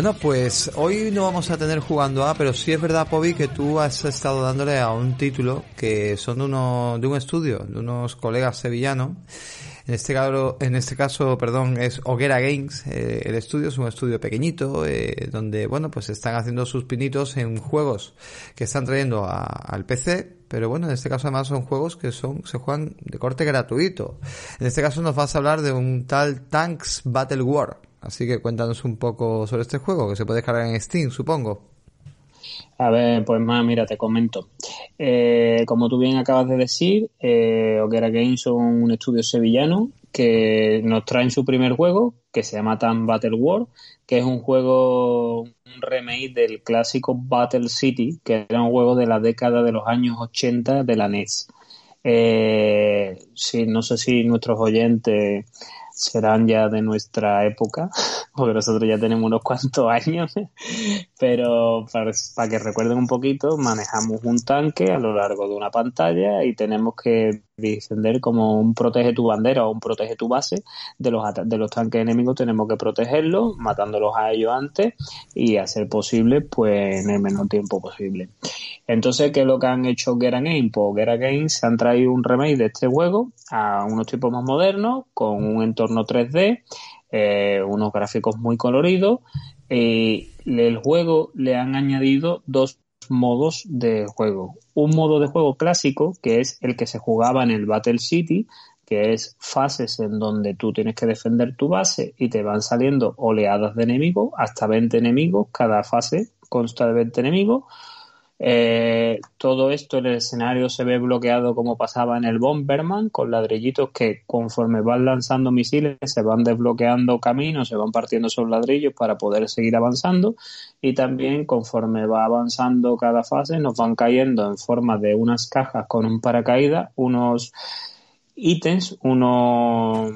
Bueno, pues hoy no vamos a tener jugando a, pero sí es verdad, Pobi, que tú has estado dándole a un título que son de, uno, de un estudio, de unos colegas sevillanos. En este caso, en este caso, perdón, es Hoguera Games. Eh, el estudio es un estudio pequeñito, eh, donde, bueno, pues están haciendo sus pinitos en juegos que están trayendo al PC, pero bueno, en este caso además son juegos que son, se juegan de corte gratuito. En este caso nos vas a hablar de un tal Tanks Battle War. Así que cuéntanos un poco sobre este juego, que se puede descargar en Steam, supongo. A ver, pues más, mira, te comento. Eh, como tú bien acabas de decir, eh, Games son un estudio sevillano que nos traen su primer juego, que se llama Tan Battle War, que es un juego, un remake del clásico Battle City, que era un juego de la década de los años 80 de la NES. Eh, sí, no sé si nuestros oyentes serán ya de nuestra época, porque nosotros ya tenemos unos cuantos años, pero para, que recuerden un poquito, manejamos un tanque a lo largo de una pantalla y tenemos que defender como un protege tu bandera o un protege tu base de los, de los tanques enemigos, tenemos que protegerlos, matándolos a ellos antes y hacer posible pues en el menor tiempo posible. Entonces, ¿qué es lo que han hecho Gera Games? Pues Gera Games se han traído un remake de este juego a unos tipos más modernos, con un entorno 3D, eh, unos gráficos muy coloridos. Y el juego le han añadido dos modos de juego. Un modo de juego clásico, que es el que se jugaba en el Battle City, que es fases en donde tú tienes que defender tu base y te van saliendo oleadas de enemigos, hasta 20 enemigos, cada fase consta de 20 enemigos eh, todo esto en el escenario se ve bloqueado como pasaba en el Bomberman, con ladrillitos que conforme van lanzando misiles se van desbloqueando caminos, se van partiendo esos ladrillos para poder seguir avanzando y también conforme va avanzando cada fase nos van cayendo en forma de unas cajas con un paracaídas, unos ítems, unos...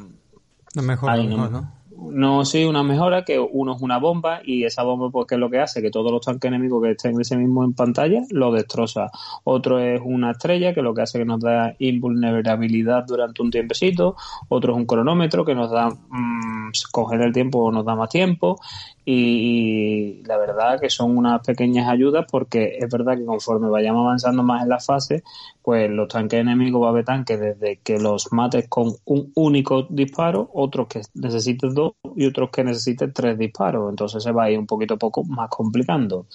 No mejor, ¿no? No sí una mejora que uno es una bomba y esa bomba pues es lo que hace que todos los tanques enemigos que estén ese mismo en pantalla lo destroza. Otro es una estrella que lo que hace que nos da invulnerabilidad durante un tiempecito. Otro es un cronómetro que nos da mmm, coger el tiempo nos da más tiempo. Y, la verdad que son unas pequeñas ayudas porque es verdad que conforme vayamos avanzando más en la fase, pues los tanques enemigos va a haber tanques desde que los mates con un único disparo, otros que necesiten dos y otros que necesiten tres disparos. Entonces se va a ir un poquito poco más complicando.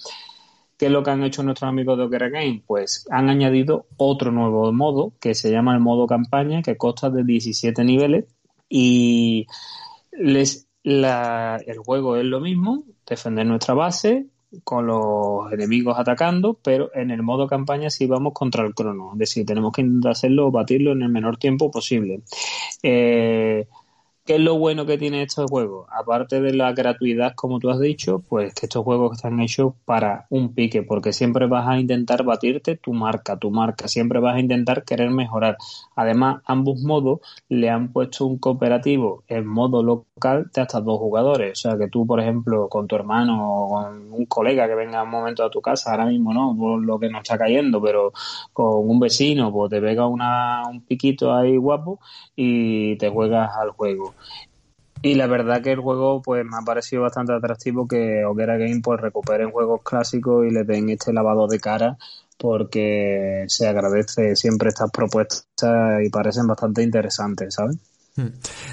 ¿Qué es lo que han hecho nuestros amigos de Okera Game? Pues han añadido otro nuevo modo que se llama el modo campaña que consta de 17 niveles y les el juego es lo mismo, defender nuestra base con los enemigos atacando, pero en el modo campaña sí vamos contra el crono, es decir, tenemos que intentar hacerlo batirlo en el menor tiempo posible. Eh, ¿Qué es lo bueno que tiene estos juegos? Aparte de la gratuidad, como tú has dicho, pues que estos juegos están hechos para un pique, porque siempre vas a intentar batirte tu marca, tu marca, siempre vas a intentar querer mejorar. Además, ambos modos le han puesto un cooperativo en modo local de hasta dos jugadores. O sea, que tú, por ejemplo, con tu hermano o con un colega que venga un momento a tu casa, ahora mismo no, por lo que nos está cayendo, pero con un vecino, pues te pega una, un piquito ahí guapo y te juegas al juego. Y la verdad que el juego pues me ha parecido bastante atractivo que Hoguera Game pues recuperen juegos clásicos y le den este lavado de cara porque se agradece siempre estas propuestas y parecen bastante interesantes, ¿sabes? Hmm.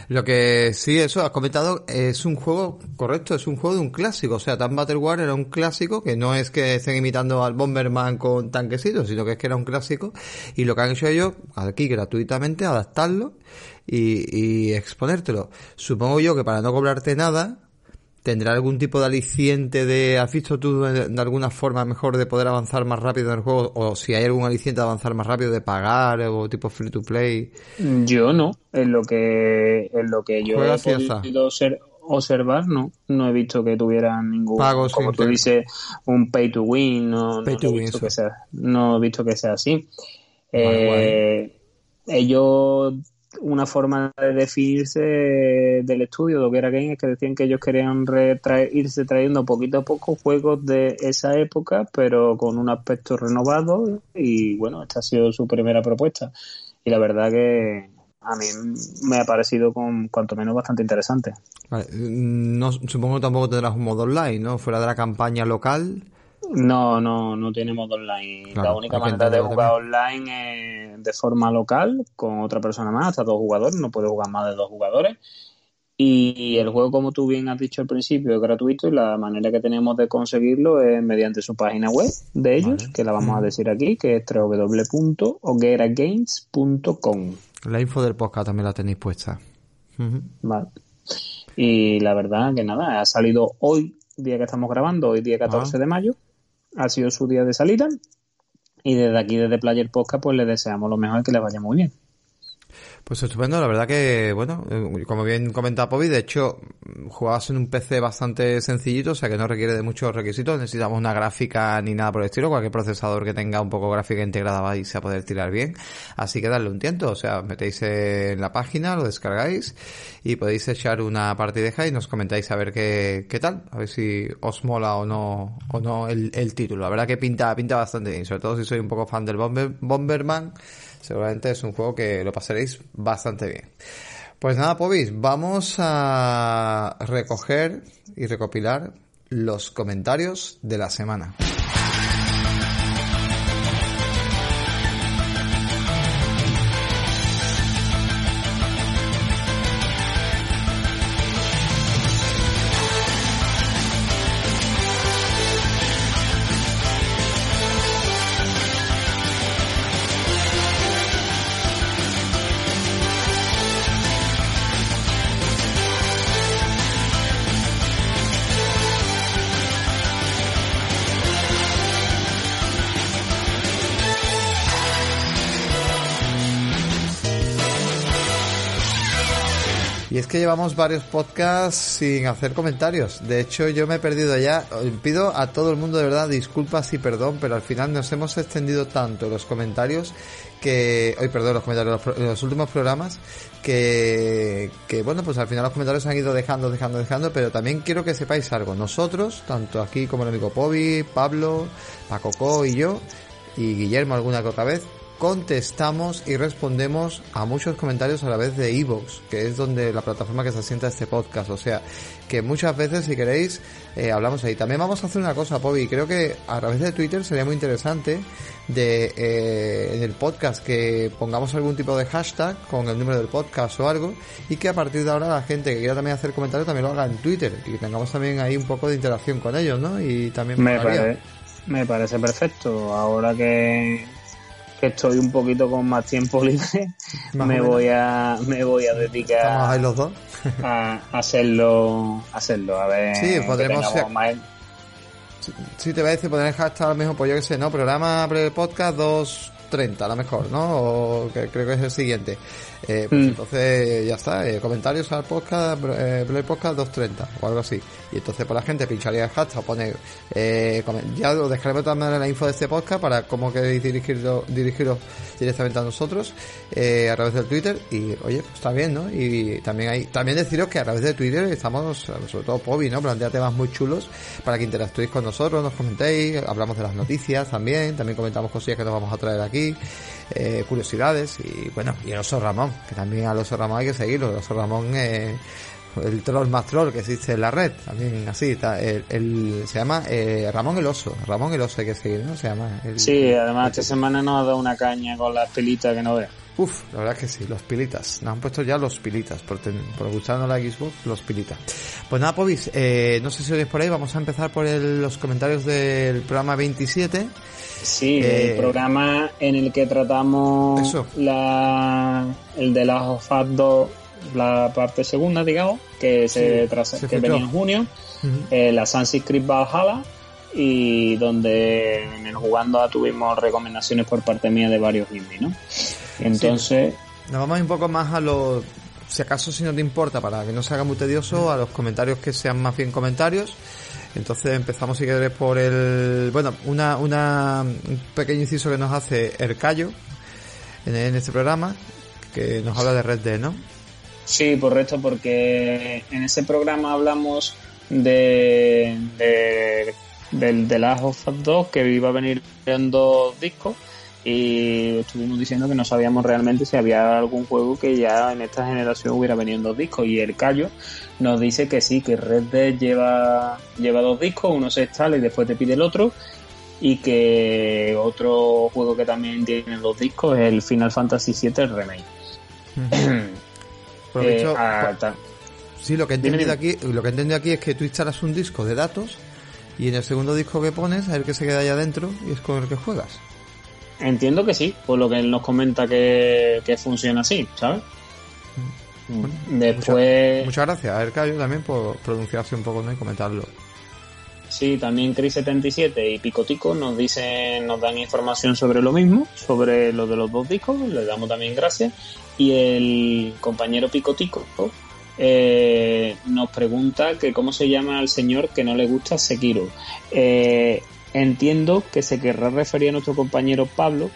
Lo que sí, eso has comentado, es un juego correcto, es un juego de un clásico. O sea, Tan Battle War era un clásico que no es que estén imitando al Bomberman con tanquecitos, sino que es que era un clásico. Y lo que han hecho ellos, aquí gratuitamente, adaptarlo y, y exponértelo. Supongo yo que para no cobrarte nada, ¿Tendrá algún tipo de aliciente de, has visto tú de, alguna forma mejor de poder avanzar más rápido en el juego? O si hay algún aliciente de avanzar más rápido de pagar o tipo free to play? Yo no, en lo que, en lo que yo he podido ser, observar, no, no he visto que tuvieran ningún, Pago, como tú dices, un pay to win, no, no, he visto que sea, no he visto que sea así. eh, ellos una forma de definirse del estudio de Game es que decían que ellos querían irse trayendo poquito a poco juegos de esa época, pero con un aspecto renovado y bueno, esta ha sido su primera propuesta. Y la verdad que, a mí me ha parecido con cuanto menos bastante interesante. Vale. No, supongo que tampoco tendrás un modo online, ¿no? Fuera de la campaña local. No, no, no tiene modo online. la única manera de jugar online es de forma local, con otra persona más, hasta dos jugadores, no puede jugar más de dos jugadores. Y el juego, como tú bien has dicho al principio, es gratuito y la manera que tenemos de conseguirlo es mediante su página web de ellos, que la vamos a decir aquí, que es www.hogueragames.com. La info del podcast también la tenéis puesta. Vale. Y la verdad que nada, ha salido hoy, día que estamos grabando, hoy día 14 ah. de mayo, ha sido su día de salida. Y desde aquí, desde Player Podcast, pues le deseamos lo mejor y que le vaya muy bien. Pues estupendo, la verdad que, bueno, eh, como bien comentaba Pobi, de hecho, jugabas en un PC bastante sencillito, o sea que no requiere de muchos requisitos, necesitamos una gráfica ni nada por el estilo, cualquier procesador que tenga un poco gráfica integrada vais a poder tirar bien, así que darle un tiento, o sea, metéis en la página, lo descargáis y podéis echar una partideja y nos comentáis a ver qué, qué tal, a ver si os mola o no, o no el, el título, la verdad que pinta, pinta bastante bien, sobre todo si soy un poco fan del Bomber, Bomberman, seguramente es un juego que lo pasaréis bastante bien. Pues nada, Pobis, vamos a recoger y recopilar los comentarios de la semana. Varios podcasts sin hacer comentarios. De hecho, yo me he perdido ya. Pido a todo el mundo de verdad disculpas y perdón, pero al final nos hemos extendido tanto los comentarios que, hoy perdón, los comentarios, los, los, últimos programas, que, que bueno, pues al final los comentarios han ido dejando, dejando, dejando, pero también quiero que sepáis algo. Nosotros, tanto aquí como el amigo Pobi, Pablo, Pacoco y yo, y Guillermo alguna que otra vez, contestamos y respondemos a muchos comentarios a la vez de Evox, que es donde la plataforma que se asienta este podcast. O sea, que muchas veces, si queréis, eh, hablamos ahí. También vamos a hacer una cosa, Pobi. Creo que a través de Twitter sería muy interesante de eh, en el podcast que pongamos algún tipo de hashtag con el número del podcast o algo y que a partir de ahora la gente que quiera también hacer comentarios también lo haga en Twitter y que tengamos también ahí un poco de interacción con ellos, ¿no? Y también me, me parece perfecto. Ahora que que estoy un poquito con más tiempo libre, me voy a me voy a dedicar los dos? a hacerlo, hacerlo, a ver. Sí, podremos ser... Sí, te voy a decir el hashtag mismo, pues yo que sé, ¿no? Programa pre-podcast 230, a lo mejor, ¿no? O que creo que es el siguiente. Eh, pues mm. entonces ya está, eh, comentarios al podcast, eh, Podcast 230 o algo así. Y entonces por pues, la gente pincharía el hashtag, pone, eh, ya lo dejaremos también en la info de este podcast para cómo queréis dirigirlo, dirigiros directamente a nosotros eh, a través del Twitter. Y oye, pues está bien, ¿no? Y también hay, también deciros que a través de Twitter estamos, sobre todo Pobi, ¿no? Plantea temas muy chulos para que interactuéis con nosotros, nos comentéis, hablamos de las noticias también, también comentamos cosillas que nos vamos a traer aquí eh, curiosidades y bueno, y el oso Ramón, que también al oso Ramón hay que seguirlo, el oso Ramón eh, el troll más troll que existe en la red, también así, está, el, se llama eh, Ramón el oso, Ramón el oso hay que seguir, ¿no? Se llama. sí, además esta semana nos ha dado una caña con las pilitas que no ve. Uf, la verdad que sí, los pilitas. Nos han puesto ya los pilitas, por, por gustarnos la Xbox, los pilitas. Pues nada, Pobis, eh, no sé si oís por ahí, vamos a empezar por los comentarios del programa 27. Sí, el eh, programa en el que tratamos la el de las OFAT 2, la parte segunda, digamos, que se, que venía en junio, eh, la Sunset Creek Valhalla, y donde en el jugando tuvimos recomendaciones por parte mía de varios indies, ¿no? Entonces... Nos vamos un poco más a los... Si acaso si no te importa, para que no se haga muy tedioso, a los comentarios que sean más bien comentarios. Entonces empezamos si quieres por el... Bueno, una, una, un pequeño inciso que nos hace Ercayo en, en este programa, que nos habla de Red Dead, ¿no? Sí, correcto, porque en ese programa hablamos de, de del The Last of Us 2 que iba a venir en dos discos y estuvimos diciendo que no sabíamos realmente si había algún juego que ya en esta generación hubiera venido en dos discos y el Callo nos dice que sí, que Red Dead lleva, lleva dos discos, uno se instala y después te pide el otro y que otro juego que también tiene dos discos es el Final Fantasy VII Remake. Eh, sí, lo que he entendido aquí, lo que he entendido aquí es que tú instalas un disco de datos y en el segundo disco que pones, a ver que se queda allá adentro y es con el que juegas. Entiendo que sí, por lo que él nos comenta que, funciona así, ¿sabes? Mm. Después. Muchas, gracias a Ercayo también por pronunciarse un poco ¿no? y comentarlo. Sí, también Cris77 y Picotico nos dicen, nos dan información sobre lo mismo, sobre lo de los dos discos, les damos también gracias. Y el compañero Picotico eh, nos pregunta que cómo se llama al señor que no le gusta Sekiro. Eh, entiendo que se querrá referir a nuestro compañero Pablo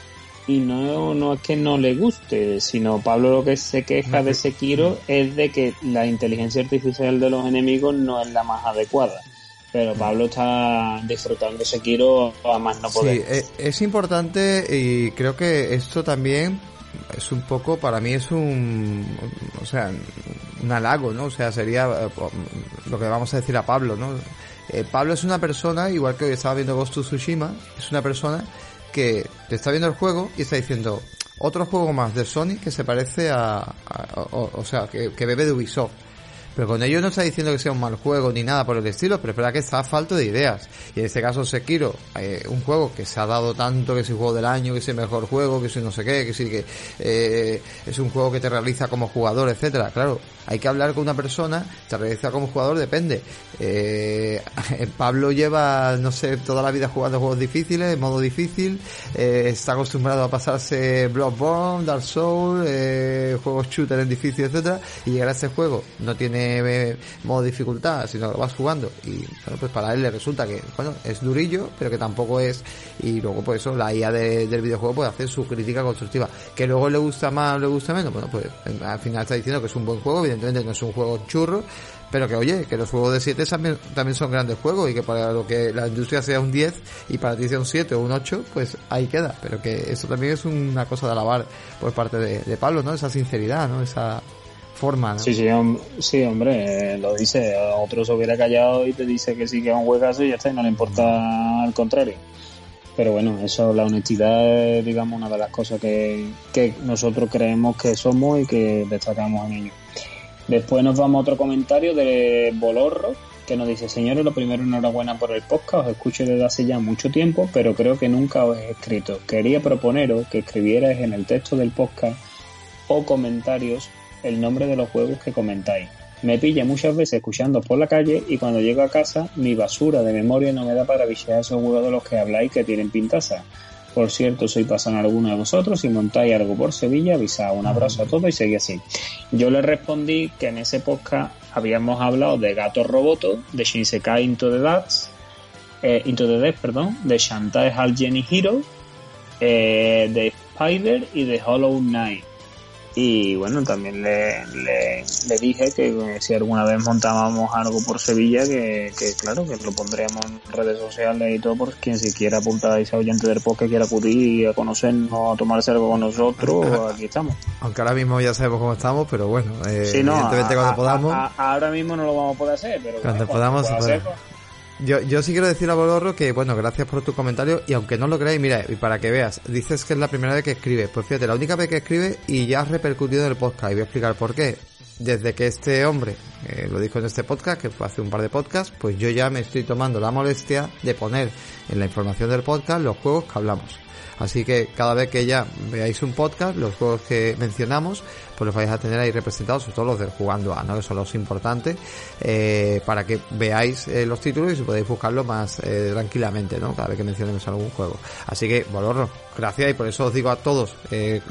y no, no es que no le guste, sino Pablo lo que se queja de Sekiro es de que la inteligencia artificial de los enemigos no es la más adecuada. Pero Pablo está disfrutando Sekiro a más no poder. Sí, e, es importante y creo que esto también es un poco, para mí es un, o sea, un halago, ¿no? O sea, sería eh, lo que vamos a decir a Pablo, ¿no? Eh, Pablo es una persona, igual que hoy estaba viendo Ghost of Tsushima, es una persona que te está viendo el juego y está diciendo otro juego más de Sony que se parece a, o, sea, que, que bebe de Ubisoft. Pero con ello no está diciendo que sea un mal juego ni nada por el estilo, pero es verdad que está falto de ideas. Y en este caso Sekiro, eh, un juego que se ha dado tanto, que es el juego del año, que es el mejor juego, que es no sé qué, que sí que eh, es un juego que te realiza como jugador, etcétera. Claro, hay que hablar con una persona, te realiza como jugador, depende. Eh, Pablo lleva, no sé, toda la vida jugando juegos difíciles, en modo difícil, eh, está acostumbrado a pasarse Bloodborne, Dark Souls, eh, juegos shooter en difícil, etcétera, y llegar a ese juego no tiene modo dificultad, sino lo vas jugando y bueno, pues para él le resulta que, bueno, es durillo, pero que tampoco es, y luego pues eso, la IA del videojuego puede hacer su crítica constructiva, que luego le gusta más o le gusta menos, bueno, pues al final está diciendo que es un buen juego, evidentemente no es un juego churro, pero que oye, que los juegos de 7 también, también son grandes juegos y que para lo que la industria sea un 10 y para ti sea un 7 o un 8, pues ahí queda. Pero que eso también es una cosa de alabar por parte de, Pablo, ¿no? Esa sinceridad, ¿no? Esa forma, ¿no? Sí, sí, sí hombre, eh, lo dice. Otro se hubiera callado y te dice que sí que es un juegazo y ya está, y no le importa al contrario. Pero bueno, eso, la honestidad es, digamos, una de las cosas que, que nosotros creemos que somos y que destacamos en ello. Después nos vamos a otro comentario de Bolorro, que nos dice, señores, lo primero, enhorabuena por el podcast, os escucho desde hace ya mucho tiempo, pero creo que nunca os he escrito. Quería proponeros que escribierais en el texto del podcast o comentarios el nombre de los juegos que comentáis. Me pilla muchas veces escuchando por la calle y cuando llego a casa mi basura de memoria no me da para vigilar esos juegos de los que habláis que tienen pintaza. Por cierto, soy pasan alguno de vosotros. Si montáis algo por Sevilla, avisad. Un abrazo a todos y seguí así. Yo le respondí que en ese podcast habíamos hablado de Gato Roboto, de Shinsekai Into the Death, eh, Into the Death, perdón, de Shantae Hal Jenny Hero, eh, de Spider y de Hollow Knight. Y bueno, también le, le, dije que si alguna vez montábamos algo por Sevilla, que, claro, que lo pondríamos en redes sociales y todo, por quien si quiera apuntar a ese oyente del podcast quiera acudir a conocernos, a tomarse algo con nosotros, aquí estamos. Aunque ahora mismo ya sabemos cómo estamos, pero bueno, eh, evidentemente cuando podamos. ahora mismo no lo vamos a poder hacer, pero cuando podamos, yo, yo sí quiero decir a Bolorro que, bueno, gracias por tu comentario y aunque no lo creáis, mira, y para que veas, dices que es la primera vez que escribe. Pues fíjate, la única vez que escribe y ya has repercutido en el podcast y voy a explicar por qué. Desde que este hombre eh, lo dijo en este podcast, que fue hace un par de podcasts, pues yo ya me estoy tomando la molestia de poner en la información del podcast los juegos que hablamos. Así que cada vez que ya veáis un podcast, los juegos que mencionamos, pues los vais a tener ahí representados, sobre todo los del jugando a, ¿no? Que son los importantes, eh, para que veáis eh, los títulos y si podéis buscarlo más eh, tranquilamente, ¿no? Cada vez que mencionemos algún juego. Así que, Bolorro, gracias y por eso os digo a todos,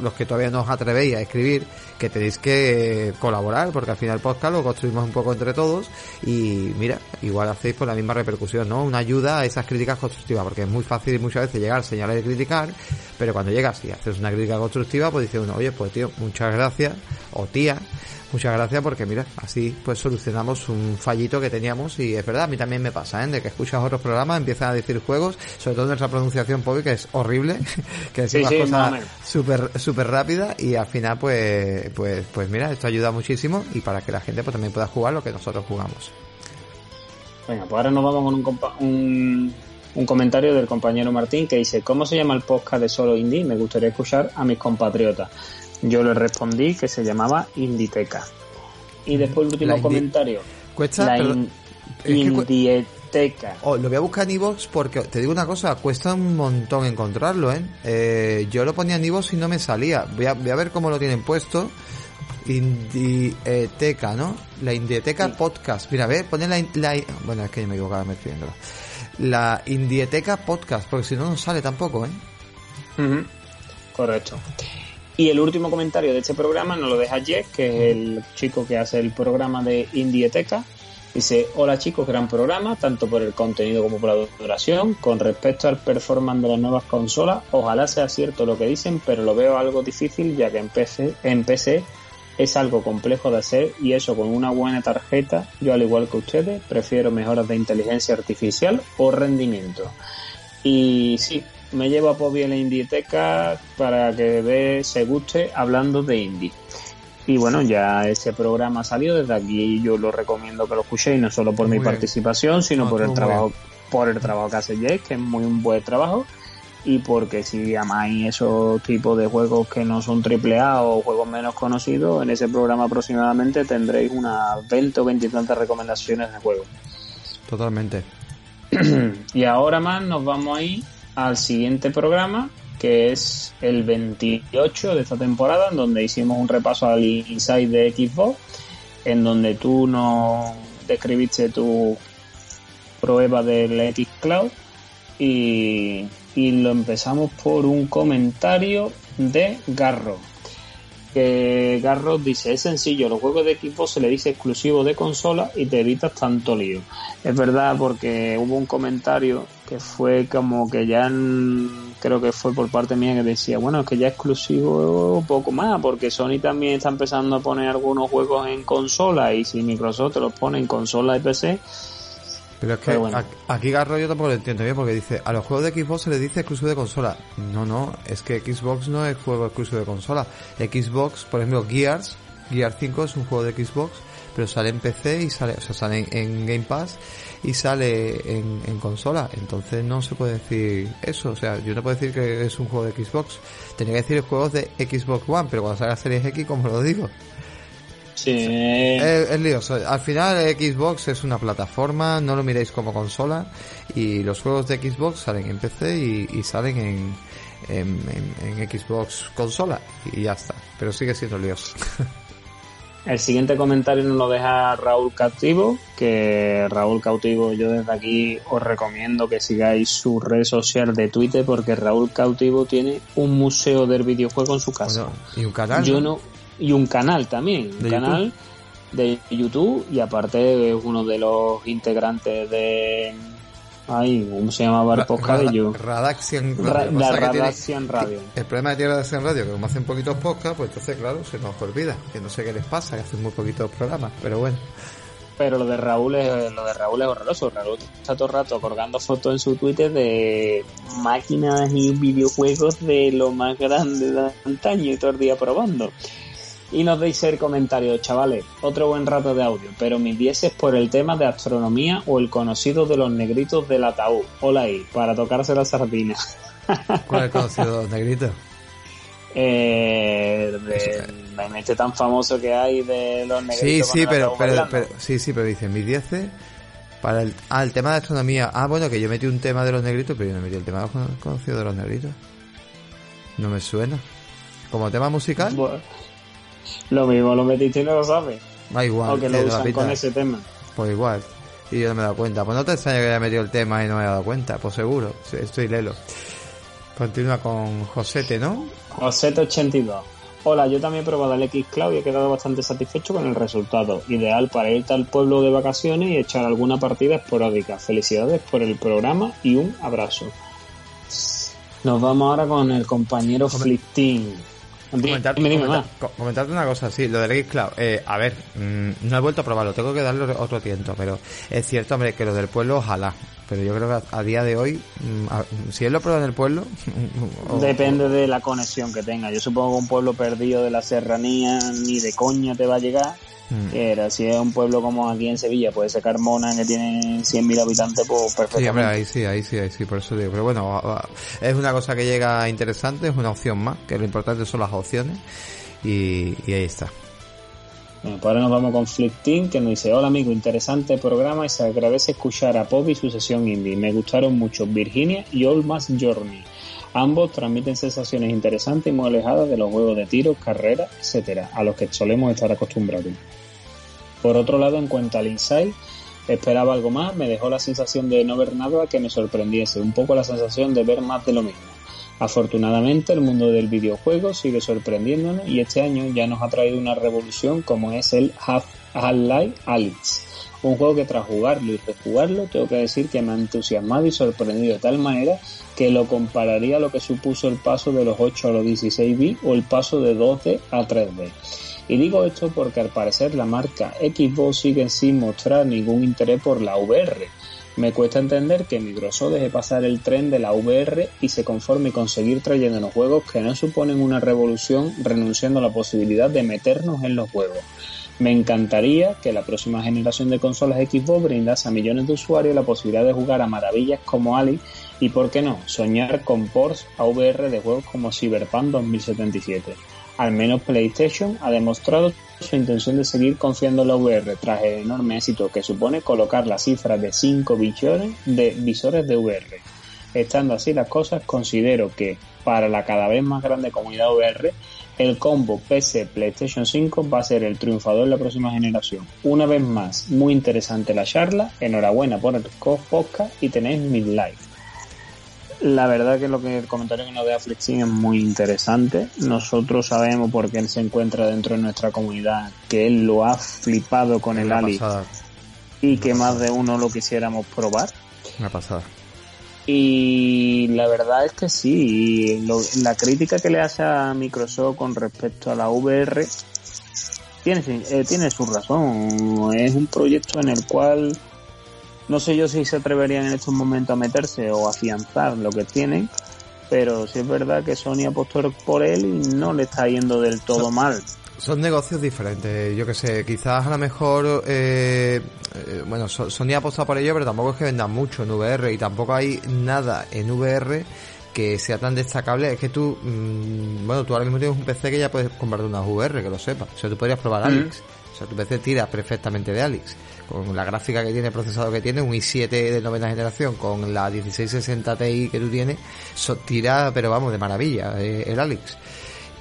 los que todavía no os atrevéis a escribir, que tenéis que colaborar, porque al final el podcast lo construimos un poco entre todos y mira, igual hacéis por la misma repercusión, ¿no? Una ayuda a esas críticas constructivas, porque es muy fácil muchas veces llegar, señalar y criticar, pero cuando llegas y haces una crítica constructiva, pues dice uno, oye, pues tío, muchas gracias, o tía, muchas gracias porque mira, así pues solucionamos un fallito que teníamos y es verdad, a mí también me pasa, ¿eh? de que escuchas otros programas, empiezan a decir juegos, sobre todo nuestra pronunciación pobre que es horrible, que decimos cosas súper super rápidas y al final pues, pues, pues mira, esto ayuda muchísimo y para que la gente pues también pueda jugar lo que nosotros jugamos. Venga, pues ahora nos vamos con un, un, un comentario del compañero Martín que dice, ¿cómo se llama el podcast de Solo Indie? Me gustaría escuchar a mis compatriotas. Yo le respondí que se llamaba Inditeca. Y después el último comentario. Cuesta, la Indieteca. Oh, lo voy a buscar en Evox porque te digo una cosa, cuesta un montón encontrarlo, ¿eh? eh yo lo ponía en Evox y no me salía. Voy a, voy a ver cómo lo tienen puesto. Indieteca, ¿no? La Indieteca Podcast. Mira, ve, pone la, Bueno, es que me equivocaba me La Indieteca Podcast, porque si no, no sale tampoco, ¿eh? Correcto. Y el último comentario de este programa nos lo deja Jeff, que es el chico que hace el programa de Indieteca. Dice, hola chicos, gran programa, tanto por el contenido como por la duración. Con respecto al performance de las nuevas consolas, ojalá sea cierto lo que dicen, pero lo veo algo difícil ya que en PC, en PC es algo complejo de hacer y eso con una buena tarjeta, yo al igual que ustedes, prefiero mejoras de inteligencia artificial o rendimiento. Y sí, me llevo a Pobi en la Indieteca para que ve, se guste hablando de indie. Y bueno, ya ese programa ha salido, desde aquí yo lo recomiendo que lo escuchéis, no solo por mi participación, sino por el trabajo, por el trabajo que hace Jake, que es muy un buen trabajo, y porque si amáis esos tipos de juegos que no son triple A o juegos menos conocidos, en ese programa aproximadamente tendréis unas 20 o 20 y tantas recomendaciones de juegos. Totalmente. y ahora más nos vamos a ir al siguiente programa, que es el 28 de esta temporada, en donde hicimos un repaso al Inside de Xbox, en donde tú nos describiste tu prueba del X Cloud y, y lo empezamos por un comentario de Garro que Garros dice, es sencillo, los juegos de equipo se le dice exclusivo de consola y te evitas tanto lío. Es verdad porque hubo un comentario que fue como que ya creo que fue por parte mía que decía, bueno, es que ya exclusivo poco más, porque Sony también está empezando a poner algunos juegos en consola y si Microsoft te los pone en consola y PC, pero es que aquí Garro yo tampoco lo entiendo bien porque dice, a los juegos de Xbox se les dice exclusivo de consola. No, no, es que Xbox no es juego exclusivo de consola. Xbox, por ejemplo, Gears, Gears 5 es un juego de Xbox, pero sale en PC y sale, o sea, sale en, Game Pass y sale en, en, consola. Entonces no se puede decir eso. O sea, yo no puedo decir que es un juego de Xbox. Tenía que decir juegos de Xbox One, pero cuando salga Series X, como lo digo? Sí. Es, lioso. Al final Xbox es una plataforma, no lo miréis como consola y los juegos de Xbox salen en PC y, salen en, en, Xbox consola y ya está. Pero sigue siendo lioso. El siguiente comentario nos lo deja Raúl Cautivo, que Raúl Cautivo yo desde aquí os recomiendo que sigáis su red social de Twitter porque Raúl Cautivo tiene un museo del videojuego en su casa. y un canal. Yo no, y un canal también, un canal de YouTube y aparte es uno de los integrantes de Ay, ¿cómo se llamaba el podcast de yo? Radaxian Radio. Radio. El problema de tiene Radaxian Radio, que como hacen poquitos podcasts, pues entonces, claro, se nos olvida. Que no sé qué les pasa, que hacen muy poquitos programas, pero bueno. Pero lo de Raúl es, lo de Raúl es horroroso. Raúl está todo el rato colgando fotos en su Twitter de máquinas y videojuegos de lo más grande de antaño y todo el día probando. Y nos deis el comentario, chavales, otro buen rato de audio, pero mis 10 es por el tema de astronomía o el conocido de los negritos del ataúd. Hola ahí, para tocarse la sardina. ¿Cuál es el conocido de los negritos? Eh, de, este tan famoso que hay de los negritos. Sí, sí, pero, pero, sí, sí, pero dicen mis 10 para el, ah, el tema de astronomía. Ah, bueno, que yo metí un tema de los negritos, pero yo no metí el tema conocido de los negritos. No me suena. ¿Como tema musical? Lo mismo lo metiste y no lo sabes. Da igual. O que lo usan con ese tema. Pues igual. Y yo no me he dado cuenta. Pues no te extraña que haya metido el tema y no me haya dado cuenta. Pues seguro. Estoy lelo. Continúa con Josete, ¿no? Josete82. Hola, yo también he probado el X Cloud y he quedado bastante satisfecho con el resultado. Ideal para irte al pueblo de vacaciones y echar alguna partida esporádica. Felicidades por el programa y un abrazo. Nos vamos ahora con el compañero Flitting. comentarte una cosa, sí, lo del Xcloud. Eh, a ver, mm, no he vuelto a probarlo, tengo que darle otro tiento, pero es cierto, hombre, que lo del pueblo, ojalá. Pero yo creo que a, día de hoy, mm, si él lo prueba en el pueblo. Depende de la conexión que tenga. Yo supongo que un pueblo perdido de la serranía ni de coña te va a llegar Mm. Era, si es un pueblo como aquí en Sevilla, puede ser Carmona, que tiene 100.000 habitantes, pues perfectamente. Sí, ahí sí, ahí sí, ahí sí, por eso digo. Pero bueno, es una cosa que llega interesante, es una opción más, que lo importante son las opciones, y, ahí está. Bueno, pues ahora nos vamos con Flipteam, que nos dice, hola amigo, interesante programa y se agradece escuchar a Pop y su sesión indie. Me gustaron mucho Virginia y All Mass Journey. Ambos transmiten sensaciones interesantes y muy alejadas de los juegos de tiro, carreras, etcétera, a los que solemos estar acostumbrados. Por otro lado, en cuanto al Inside, esperaba algo más, me dejó la sensación de no ver nada que me sorprendiese, un poco la sensación de ver más de lo mismo. Afortunadamente el mundo del videojuego sigue sorprendiéndonos y este año ya nos ha traído una revolución como es el Half-Life Alyx, un juego que tras jugarlo y rejugarlo tengo que decir que me ha entusiasmado y sorprendido de tal manera que lo compararía a lo que supuso el paso de los 8 a los 16 bits o el paso de 2D a 3D. Y digo esto porque al parecer la marca Xbox sigue sin mostrar ningún interés por la VR. Me cuesta entender que Microsoft deje pasar el tren de la VR y se conforme con seguir trayéndonos juegos que no suponen una revolución renunciando a la posibilidad de meternos en los juegos. Me encantaría que la próxima generación de consolas Xbox brindase a millones de usuarios la posibilidad de jugar a maravillas como Ali y, por qué no, soñar con ports a VR de juegos como Cyberpunk 2077 al menos PlayStation ha demostrado su intención de seguir confiando en la VR tras el enorme éxito que supone colocar la cifra de 5 billones de visores de VR. Estando así las cosas, considero que para la cada vez más grande comunidad VR, el combo PC PlayStation 5 va a ser el triunfador de la próxima generación. Una vez más, muy interesante la charla, enhorabuena por el podcast y tenéis midlife. La verdad que lo que el comentario que nos da Flexing es muy interesante. Nosotros sabemos porque él se encuentra dentro de nuestra comunidad que él lo ha flipado con el Ali y que más de uno lo quisiéramos probar. Una pasada. Y la verdad es que sí, la crítica que le hace a Microsoft con respecto a la VR tiene, eh, tiene su razón. Es un proyecto en el cual no sé yo si se atreverían en estos momentos a meterse o afianzar lo que tienen, pero sí es verdad que Sony apostó por él y no le está yendo del todo mal. Son negocios diferentes, yo que sé, quizás a lo mejor, eh, eh, bueno, Sony ha apostado por ello, pero tampoco es que vendan mucho en VR y tampoco hay nada en VR que sea tan destacable. Es que tú, mm, bueno, tú ahora mismo tienes un PC que ya puedes comprarte una VR, que lo sepas. O sea, tú podrías probar Alex. O sea, tu PC tira perfectamente de Alex con la gráfica que tiene, procesado que tiene, un i7 de novena generación con la 1660 Ti que tú tienes, so, tira, pero vamos, de maravilla, eh, el Alex.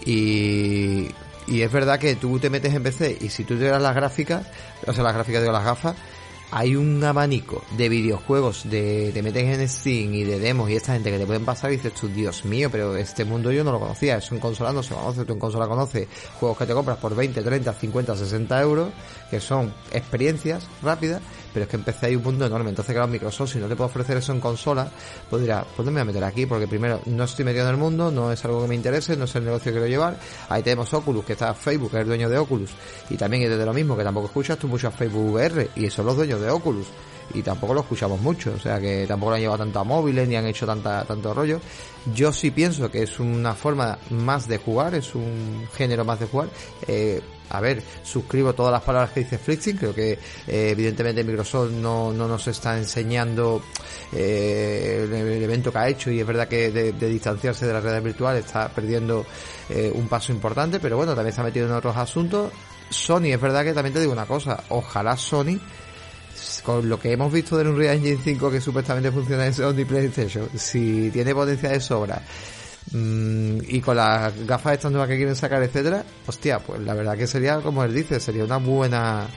Y, y es verdad que tú te metes en PC y si tú te das las gráficas, o sea, las gráficas de las gafas, hay un abanico de videojuegos de te metes en Steam y de demos y esta gente que te pueden pasar y dices tú, Dios mío, pero este mundo yo no lo conocía, eso en consola no se conoce, tú en consola conoces juegos que te compras por 20, 30, 50, 60 euros, que son experiencias rápidas, pero es que empecé ahí un punto enorme. Entonces, claro, Microsoft, si no te puedo ofrecer eso en consola, pues dirá, pues no me voy a meter aquí, porque primero, no estoy metido en el mundo, no es algo que me interese, no es el negocio que quiero llevar. Ahí tenemos Oculus, que está Facebook, que es el dueño de Oculus, y también es de lo mismo, que tampoco escuchas tú mucho a Facebook VR, y son los dueños de Oculus y tampoco lo escuchamos mucho, o sea que tampoco han llevado tanto a móviles ni han hecho tanta, tanto rollo. Yo sí pienso que es una forma más de jugar, es un género más de jugar. Eh, a ver, suscribo todas las palabras que dice Flixing, creo que eh, evidentemente Microsoft no, no nos está enseñando eh, el, evento que ha hecho y es verdad que de, distanciarse de la red virtual está perdiendo eh, un paso importante, pero bueno, también se ha metido en otros asuntos. Sony, es verdad que también te digo una cosa, ojalá Sony con lo que hemos visto del Unreal Engine 5 que supuestamente funciona en Sony PlayStation, si tiene potencia de sobra Mm, y con las gafas estas nuevas que quieren sacar, etcétera, hostia, pues la verdad que sería, como él dice, sería una buena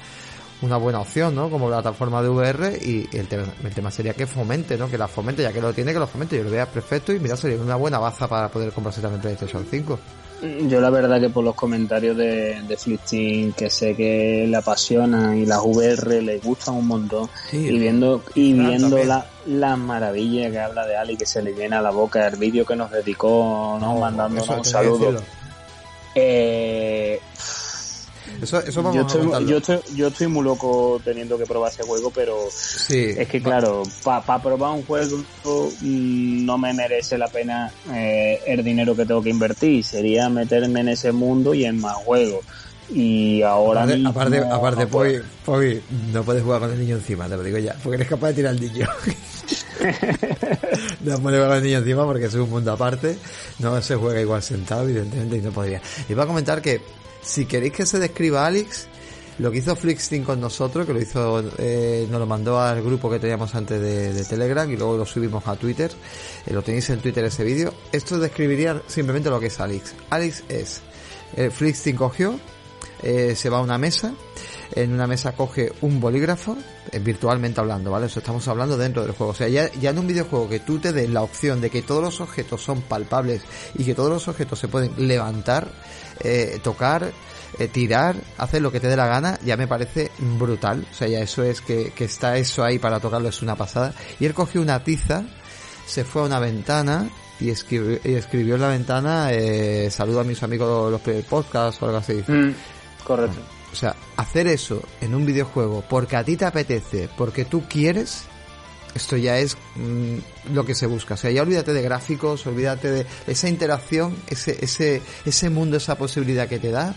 una buena opción, ¿no? Como plataforma de VR y el tema, el tema sería que fomente, ¿no? Que la fomente, ya que lo tiene, que lo fomente. Yo lo vea perfecto y mira, sería una buena baza para poder comprarse también PlayStation 5. Yo la verdad que por los comentarios de, de que sé que le apasionan y las VR le gustan un montón, y viendo y viendo la, la maravilla que habla de Ali, que se le llena la boca el vídeo que nos dedicó, nos oh, mandando un saludo. Eh, eso, eso yo, estoy, yo, estoy, yo estoy muy loco teniendo que probar ese juego, pero es que claro, para probar un juego mm, no me merece la pena eh, el dinero que tengo que invertir. Sería meterme en ese mundo y en más juegos. Y ahora aparte, aparte, aparte no, no puedes jugar con el niño encima, te lo digo ya, porque eres capaz de tirar al niño. no puedes jugar con el niño encima porque es un mundo aparte, no se juega igual sentado, evidentemente, y no podría. Y a comentar que si queréis que se describa Alex, lo que hizo Flixstein con nosotros, que lo hizo, eh, nos lo mandó al grupo que teníamos antes de, Telegram y luego lo subimos a Twitter, eh, lo tenéis en Twitter ese vídeo, esto describiría simplemente lo que es Alex. Alex es, eh, Flixstein cogió, eh, se va a una mesa, en una mesa coge un bolígrafo, eh, virtualmente hablando, ¿vale? Eso estamos hablando dentro del juego. O sea, ya, en un videojuego que tú te des la opción de que todos los objetos son palpables y que todos los objetos se pueden levantar, eh, tocar, eh, tirar, hacer lo que te dé la gana, ya me parece brutal. O sea, ya eso es que, que está eso ahí para tocarlo, es una pasada. Y él cogió una tiza, se fue a una ventana y escribió, en la ventana, eh, saludo a mis amigos los podcast o algo así. Mm, correcto. O sea, hacer eso en un videojuego porque a ti te apetece, porque tú quieres, esto ya es mm, lo que se busca. O sea, ya olvídate de gráficos, olvídate de esa interacción, ese, ese, ese mundo, esa posibilidad que te da.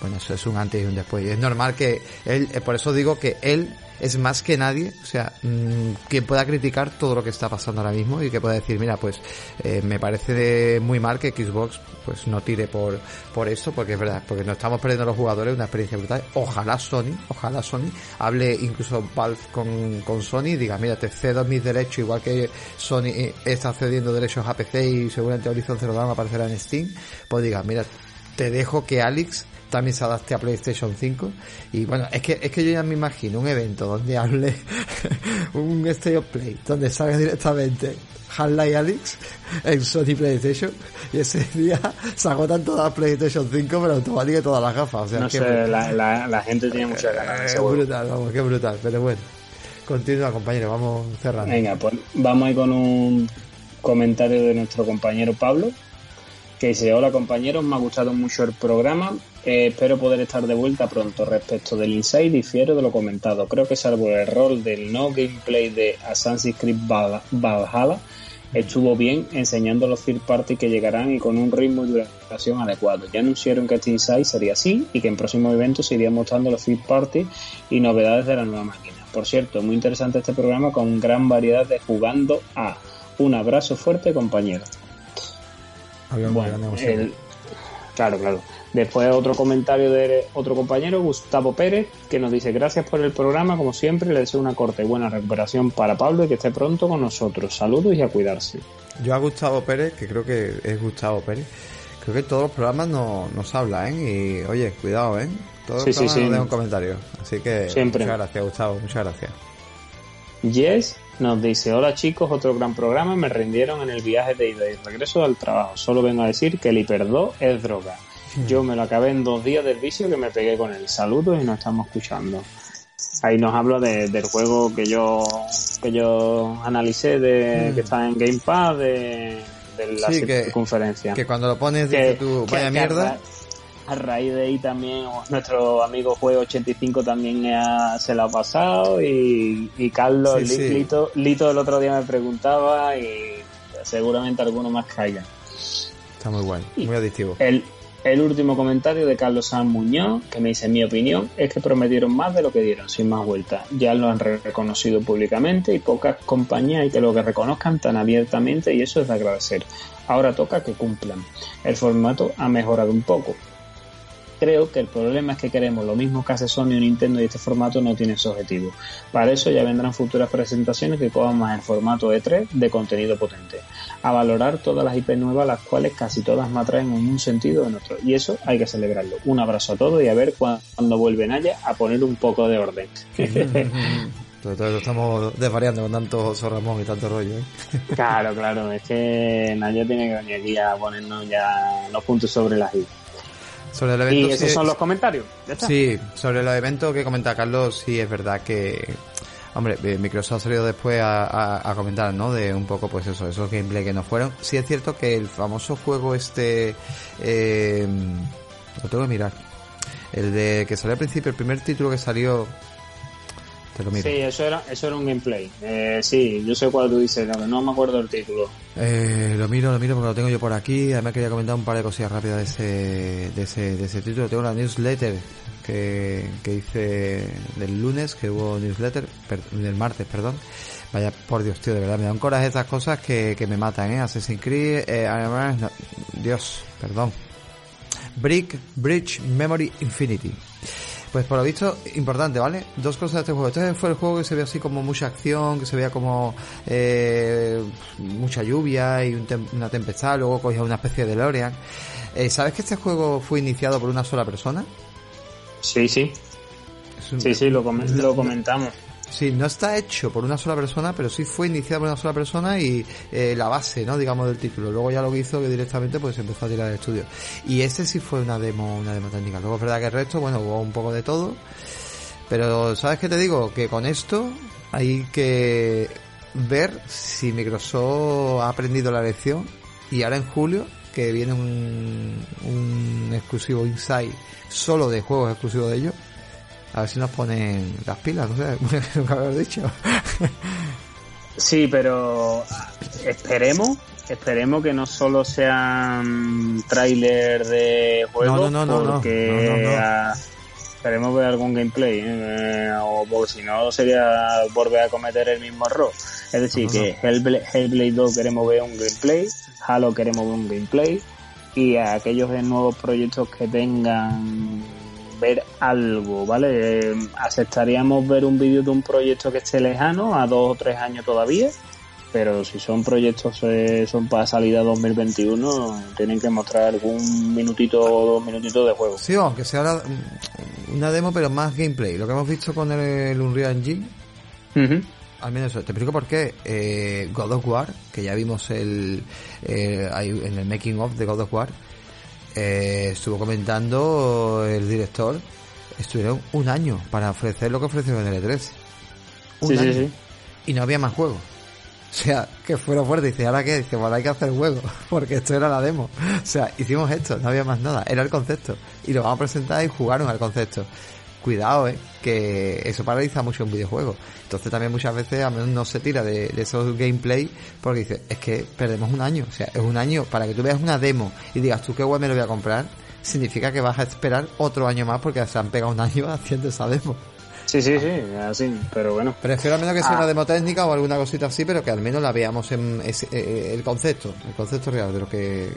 Bueno, eso es un antes y un después. Y es normal que él, eh, por eso digo que él es más que nadie, o sea, mm, quien pueda criticar todo lo que está pasando ahora mismo y que pueda decir, mira, pues eh, me parece muy mal que Xbox pues no tire por, por eso, porque es verdad, porque nos estamos perdiendo los jugadores una experiencia brutal. Ojalá Sony, ojalá Sony hable incluso Valve con, con Sony y diga, mira, te cedo mis derechos, igual que Sony eh, está cediendo derechos a PC y seguramente Horizon Zero Dawn aparecerá en Steam, pues diga, mira, te dejo que Alex también se adapte a PlayStation 5 y bueno es que es que yo ya me imagino un evento donde hable un State of Play donde salga directamente Half-Life Alyx en Sony PlayStation y ese día se agotan todas las PlayStation 5 pero automáticamente y todas las gafas o sea, no sé, la, la, gente tiene muchas ganas es brutal vamos qué brutal pero bueno. Continúa compañero vamos cerrando. Venga pues vamos ahí con un comentario de nuestro compañero Pablo que dice, hola compañeros, me ha gustado mucho el programa, eh, espero poder estar de vuelta pronto. Respecto del Inside, difiero de lo comentado. Creo que salvo el error del no gameplay de Assassin's Creed Valhalla, estuvo bien enseñando los third party que llegarán y con un ritmo y duración adecuado. Ya anunciaron que este Inside sería así y que en próximos eventos se irían mostrando los third party y novedades de la nueva máquina. Por cierto, muy interesante este programa con gran variedad de jugando a. Un abrazo fuerte, compañero. Bueno, claro, claro. Después otro comentario de otro compañero, Gustavo Pérez, que nos dice gracias por el programa, como siempre, le deseo una corta y buena recuperación para Pablo y que esté pronto con nosotros. Saludos y a cuidarse. Yo a Gustavo Pérez, que creo que es Gustavo Pérez, creo que todos los programas nos habla, ¿eh? Y oye, cuidado, ¿eh? Todos los programas nos dejan un comentario. Así que siempre. muchas gracias, Gustavo, muchas gracias. Yes nos dice, hola chicos, otro gran programa, me rindieron en el viaje de ida y regreso al trabajo. Solo vengo a decir que el hiperdó es droga. Yo me lo acabé en dos días del vicio que me pegué con el saludo y nos estamos escuchando. Ahí nos habla del juego que yo que yo analicé de hmm. que está en Game Pass de, la circunferencia. Que, cuando lo pones dice tú, vaya mierda a raíz de ahí también nuestro amigo Juego 85 también se lo ha pasado y, Carlos Lito, Lito el otro día me preguntaba y seguramente alguno más caiga. Está muy bueno, muy adictivo. El, el último comentario de Carlos San Muñoz, que me dice mi opinión, es que prometieron más de lo que dieron, sin más vueltas. Ya lo han reconocido públicamente y pocas compañías hay que lo que reconozcan tan abiertamente y eso es de agradecer. Ahora toca que cumplan. El formato ha mejorado un poco, creo que el problema es que queremos lo mismo que hace Sony o Nintendo y este formato no tiene ese objetivo. Para eso ya vendrán futuras presentaciones que cojan más el formato E3 de contenido potente. A valorar todas las IP nuevas, las cuales casi todas me atraen en un sentido o en otro. Y eso hay que celebrarlo. Un abrazo a todos y a ver cuándo vuelven allá a poner un poco de orden. Estamos desvariando con tanto Ramón y tanto rollo. ¿eh? Claro, claro, es que nadie tiene que venir aquí a ponernos ya los puntos sobre las i. Sobre el evento, y esos son los comentarios. Sí, sobre los eventos que comenta Carlos, sí es verdad que Hombre, eh, Microsoft ha salido después a, comentar, ¿no? De un poco, pues eso, esos gameplay que no fueron. Sí es cierto que el famoso juego este, eh, lo tengo que mirar. El de que salió al principio, el primer título que salió, te lo miro. Sí, eso era, eso era un gameplay. Eh, sí, yo sé cuál tú dices, no, no me acuerdo el título. Eh, lo miro, lo miro porque lo tengo yo por aquí. Además quería comentar un par de cosillas rápidas de ese, de ese, de ese título. Tengo una newsletter que, hice del lunes, que hubo newsletter, del martes, perdón. Vaya, por Dios, tío, de verdad, me dan coraje estas cosas que, me matan, ¿eh? Assassin's Creed, eh, Dios, perdón. Brick, Bridge, Memory, Infinity. Pues por lo visto, importante, ¿vale? Dos cosas de este juego. Este fue el juego que se ve así como mucha acción, que se veía como eh, mucha lluvia y una tempestad, luego cogía una especie de DeLorean. Eh, ¿Sabes que este juego fue iniciado por una sola persona? Sí, sí. Sí, sí, lo, lo comentamos. Sí, no está hecho por una sola persona, pero sí fue iniciado por una sola persona y eh, la base, ¿no? Digamos del título. Luego ya lo que hizo que directamente pues empezó a tirar el estudio. Y ese sí fue una demo, una demo técnica. Luego es verdad que el resto, bueno, hubo un poco de todo. Pero ¿sabes qué te digo? Que con esto hay que ver si Microsoft ha aprendido la lección y ahora en julio que viene un, un exclusivo Inside solo de juegos exclusivos de ellos. A ver si nos ponen las pilas, no sé, nunca lo he dicho. sí, pero esperemos, esperemos que no solo sean tráiler de juegos, no, no, no, porque esperemos ver algún gameplay, ¿eh? o porque si no sería volver a cometer el mismo error. Es decir, que Hellblade, Hellblade 2 queremos ver un gameplay, Halo queremos ver un gameplay, y a aquellos nuevos proyectos que tengan ver algo, ¿vale? aceptaríamos ver un vídeo de un proyecto que esté lejano, a dos o tres años todavía, pero si son proyectos eh, son para salida 2021, tienen que mostrar algún minutito o dos minutitos de juego. Sí, aunque sea una demo, pero más gameplay. Lo que hemos visto con el, Unreal Engine. Al menos eso. Te explico por qué. Eh, God of War, que ya vimos el, eh, en el making of de God of War, eh, estuvo comentando el director, estuvieron un año para ofrecer lo que ofreció en el E3. Un año. Y no había más juegos. O sea, que fueron fuertes. Dice, ¿ahora qué? Dice, bueno, hay que hacer juego. Porque esto era la demo. O sea, hicimos esto, no había más nada. Era el concepto. Y lo vamos a presentar y jugaron al concepto cuidado, eh, que eso paraliza mucho un videojuego. Entonces también muchas veces a menos no se tira de, esos gameplay porque dice, es que perdemos un año. O sea, es un año para que tú veas una demo y digas, tú qué web me lo voy a comprar, significa que vas a esperar otro año más porque se han pegado un año haciendo esa demo. Sí, sí, sí, así, pero bueno. Prefiero al menos que sea una ah. demo técnica o alguna cosita así, pero que al menos la veamos en ese, eh, eh, el concepto, el concepto real de lo que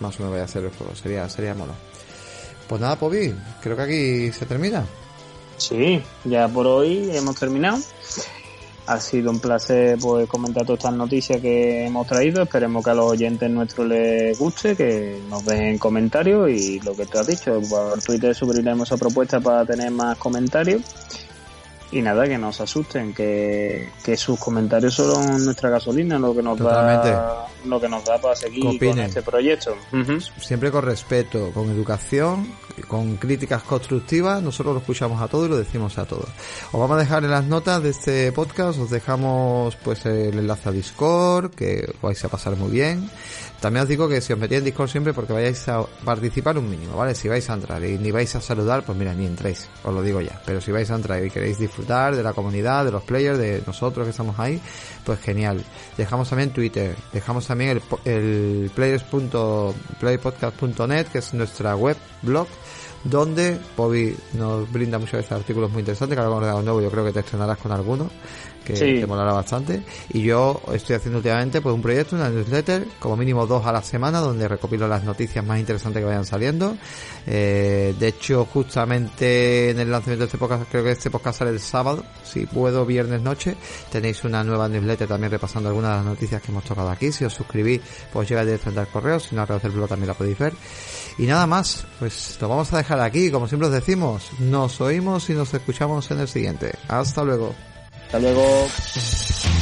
más o menos vaya a ser el juego. Sería, sería mono. Pues nada, Pobi, creo que aquí se termina. Sí, ya por hoy hemos terminado. Ha sido un placer pues, comentar todas estas noticias que hemos traído. Esperemos que a los oyentes nuestros les guste, que nos den comentarios y lo que tú has dicho. Por Twitter subiremos esa propuesta para tener más comentarios. Y nada, que no se asusten, que, que sus comentarios son nuestra gasolina, lo que nos da lo que nos da para seguir con este proyecto. Siempre con respeto, con educación, con críticas constructivas, nosotros lo escuchamos a todos y lo decimos a todos. Os vamos a dejar en las notas de este podcast, os dejamos pues el enlace a Discord, que vais a pasar muy bien. También os digo que si os metéis en Discord siempre porque vayáis a participar un mínimo, ¿vale? Si vais a entrar y ni vais a saludar, pues mira, ni entréis, os lo digo ya. Pero si vais a entrar y queréis disfrutar de la comunidad, de los players, de nosotros que estamos ahí, pues genial. Dejamos también Twitter, dejamos también el, el players.playpodcast.net, que es nuestra web, blog, donde Bobby nos brinda muchas veces artículos muy interesantes, que ahora con el nuevo yo creo que te estrenarás con algunos que te molará bastante. Y yo estoy haciendo últimamente pues un proyecto, una newsletter, como mínimo dos a la semana, donde recopilo las noticias más interesantes que vayan saliendo. Eh, de hecho, justamente en el lanzamiento de este podcast, creo que este podcast sale el sábado, si puedo, viernes noche, tenéis una nueva newsletter también repasando algunas de las noticias que hemos tocado aquí. Si os suscribís, pues llega directamente al correo, si no a través del blog también la podéis ver. Y nada más, pues lo vamos a dejar aquí, como siempre os decimos, nos oímos y nos escuchamos en el siguiente. Hasta luego. 再见，哥。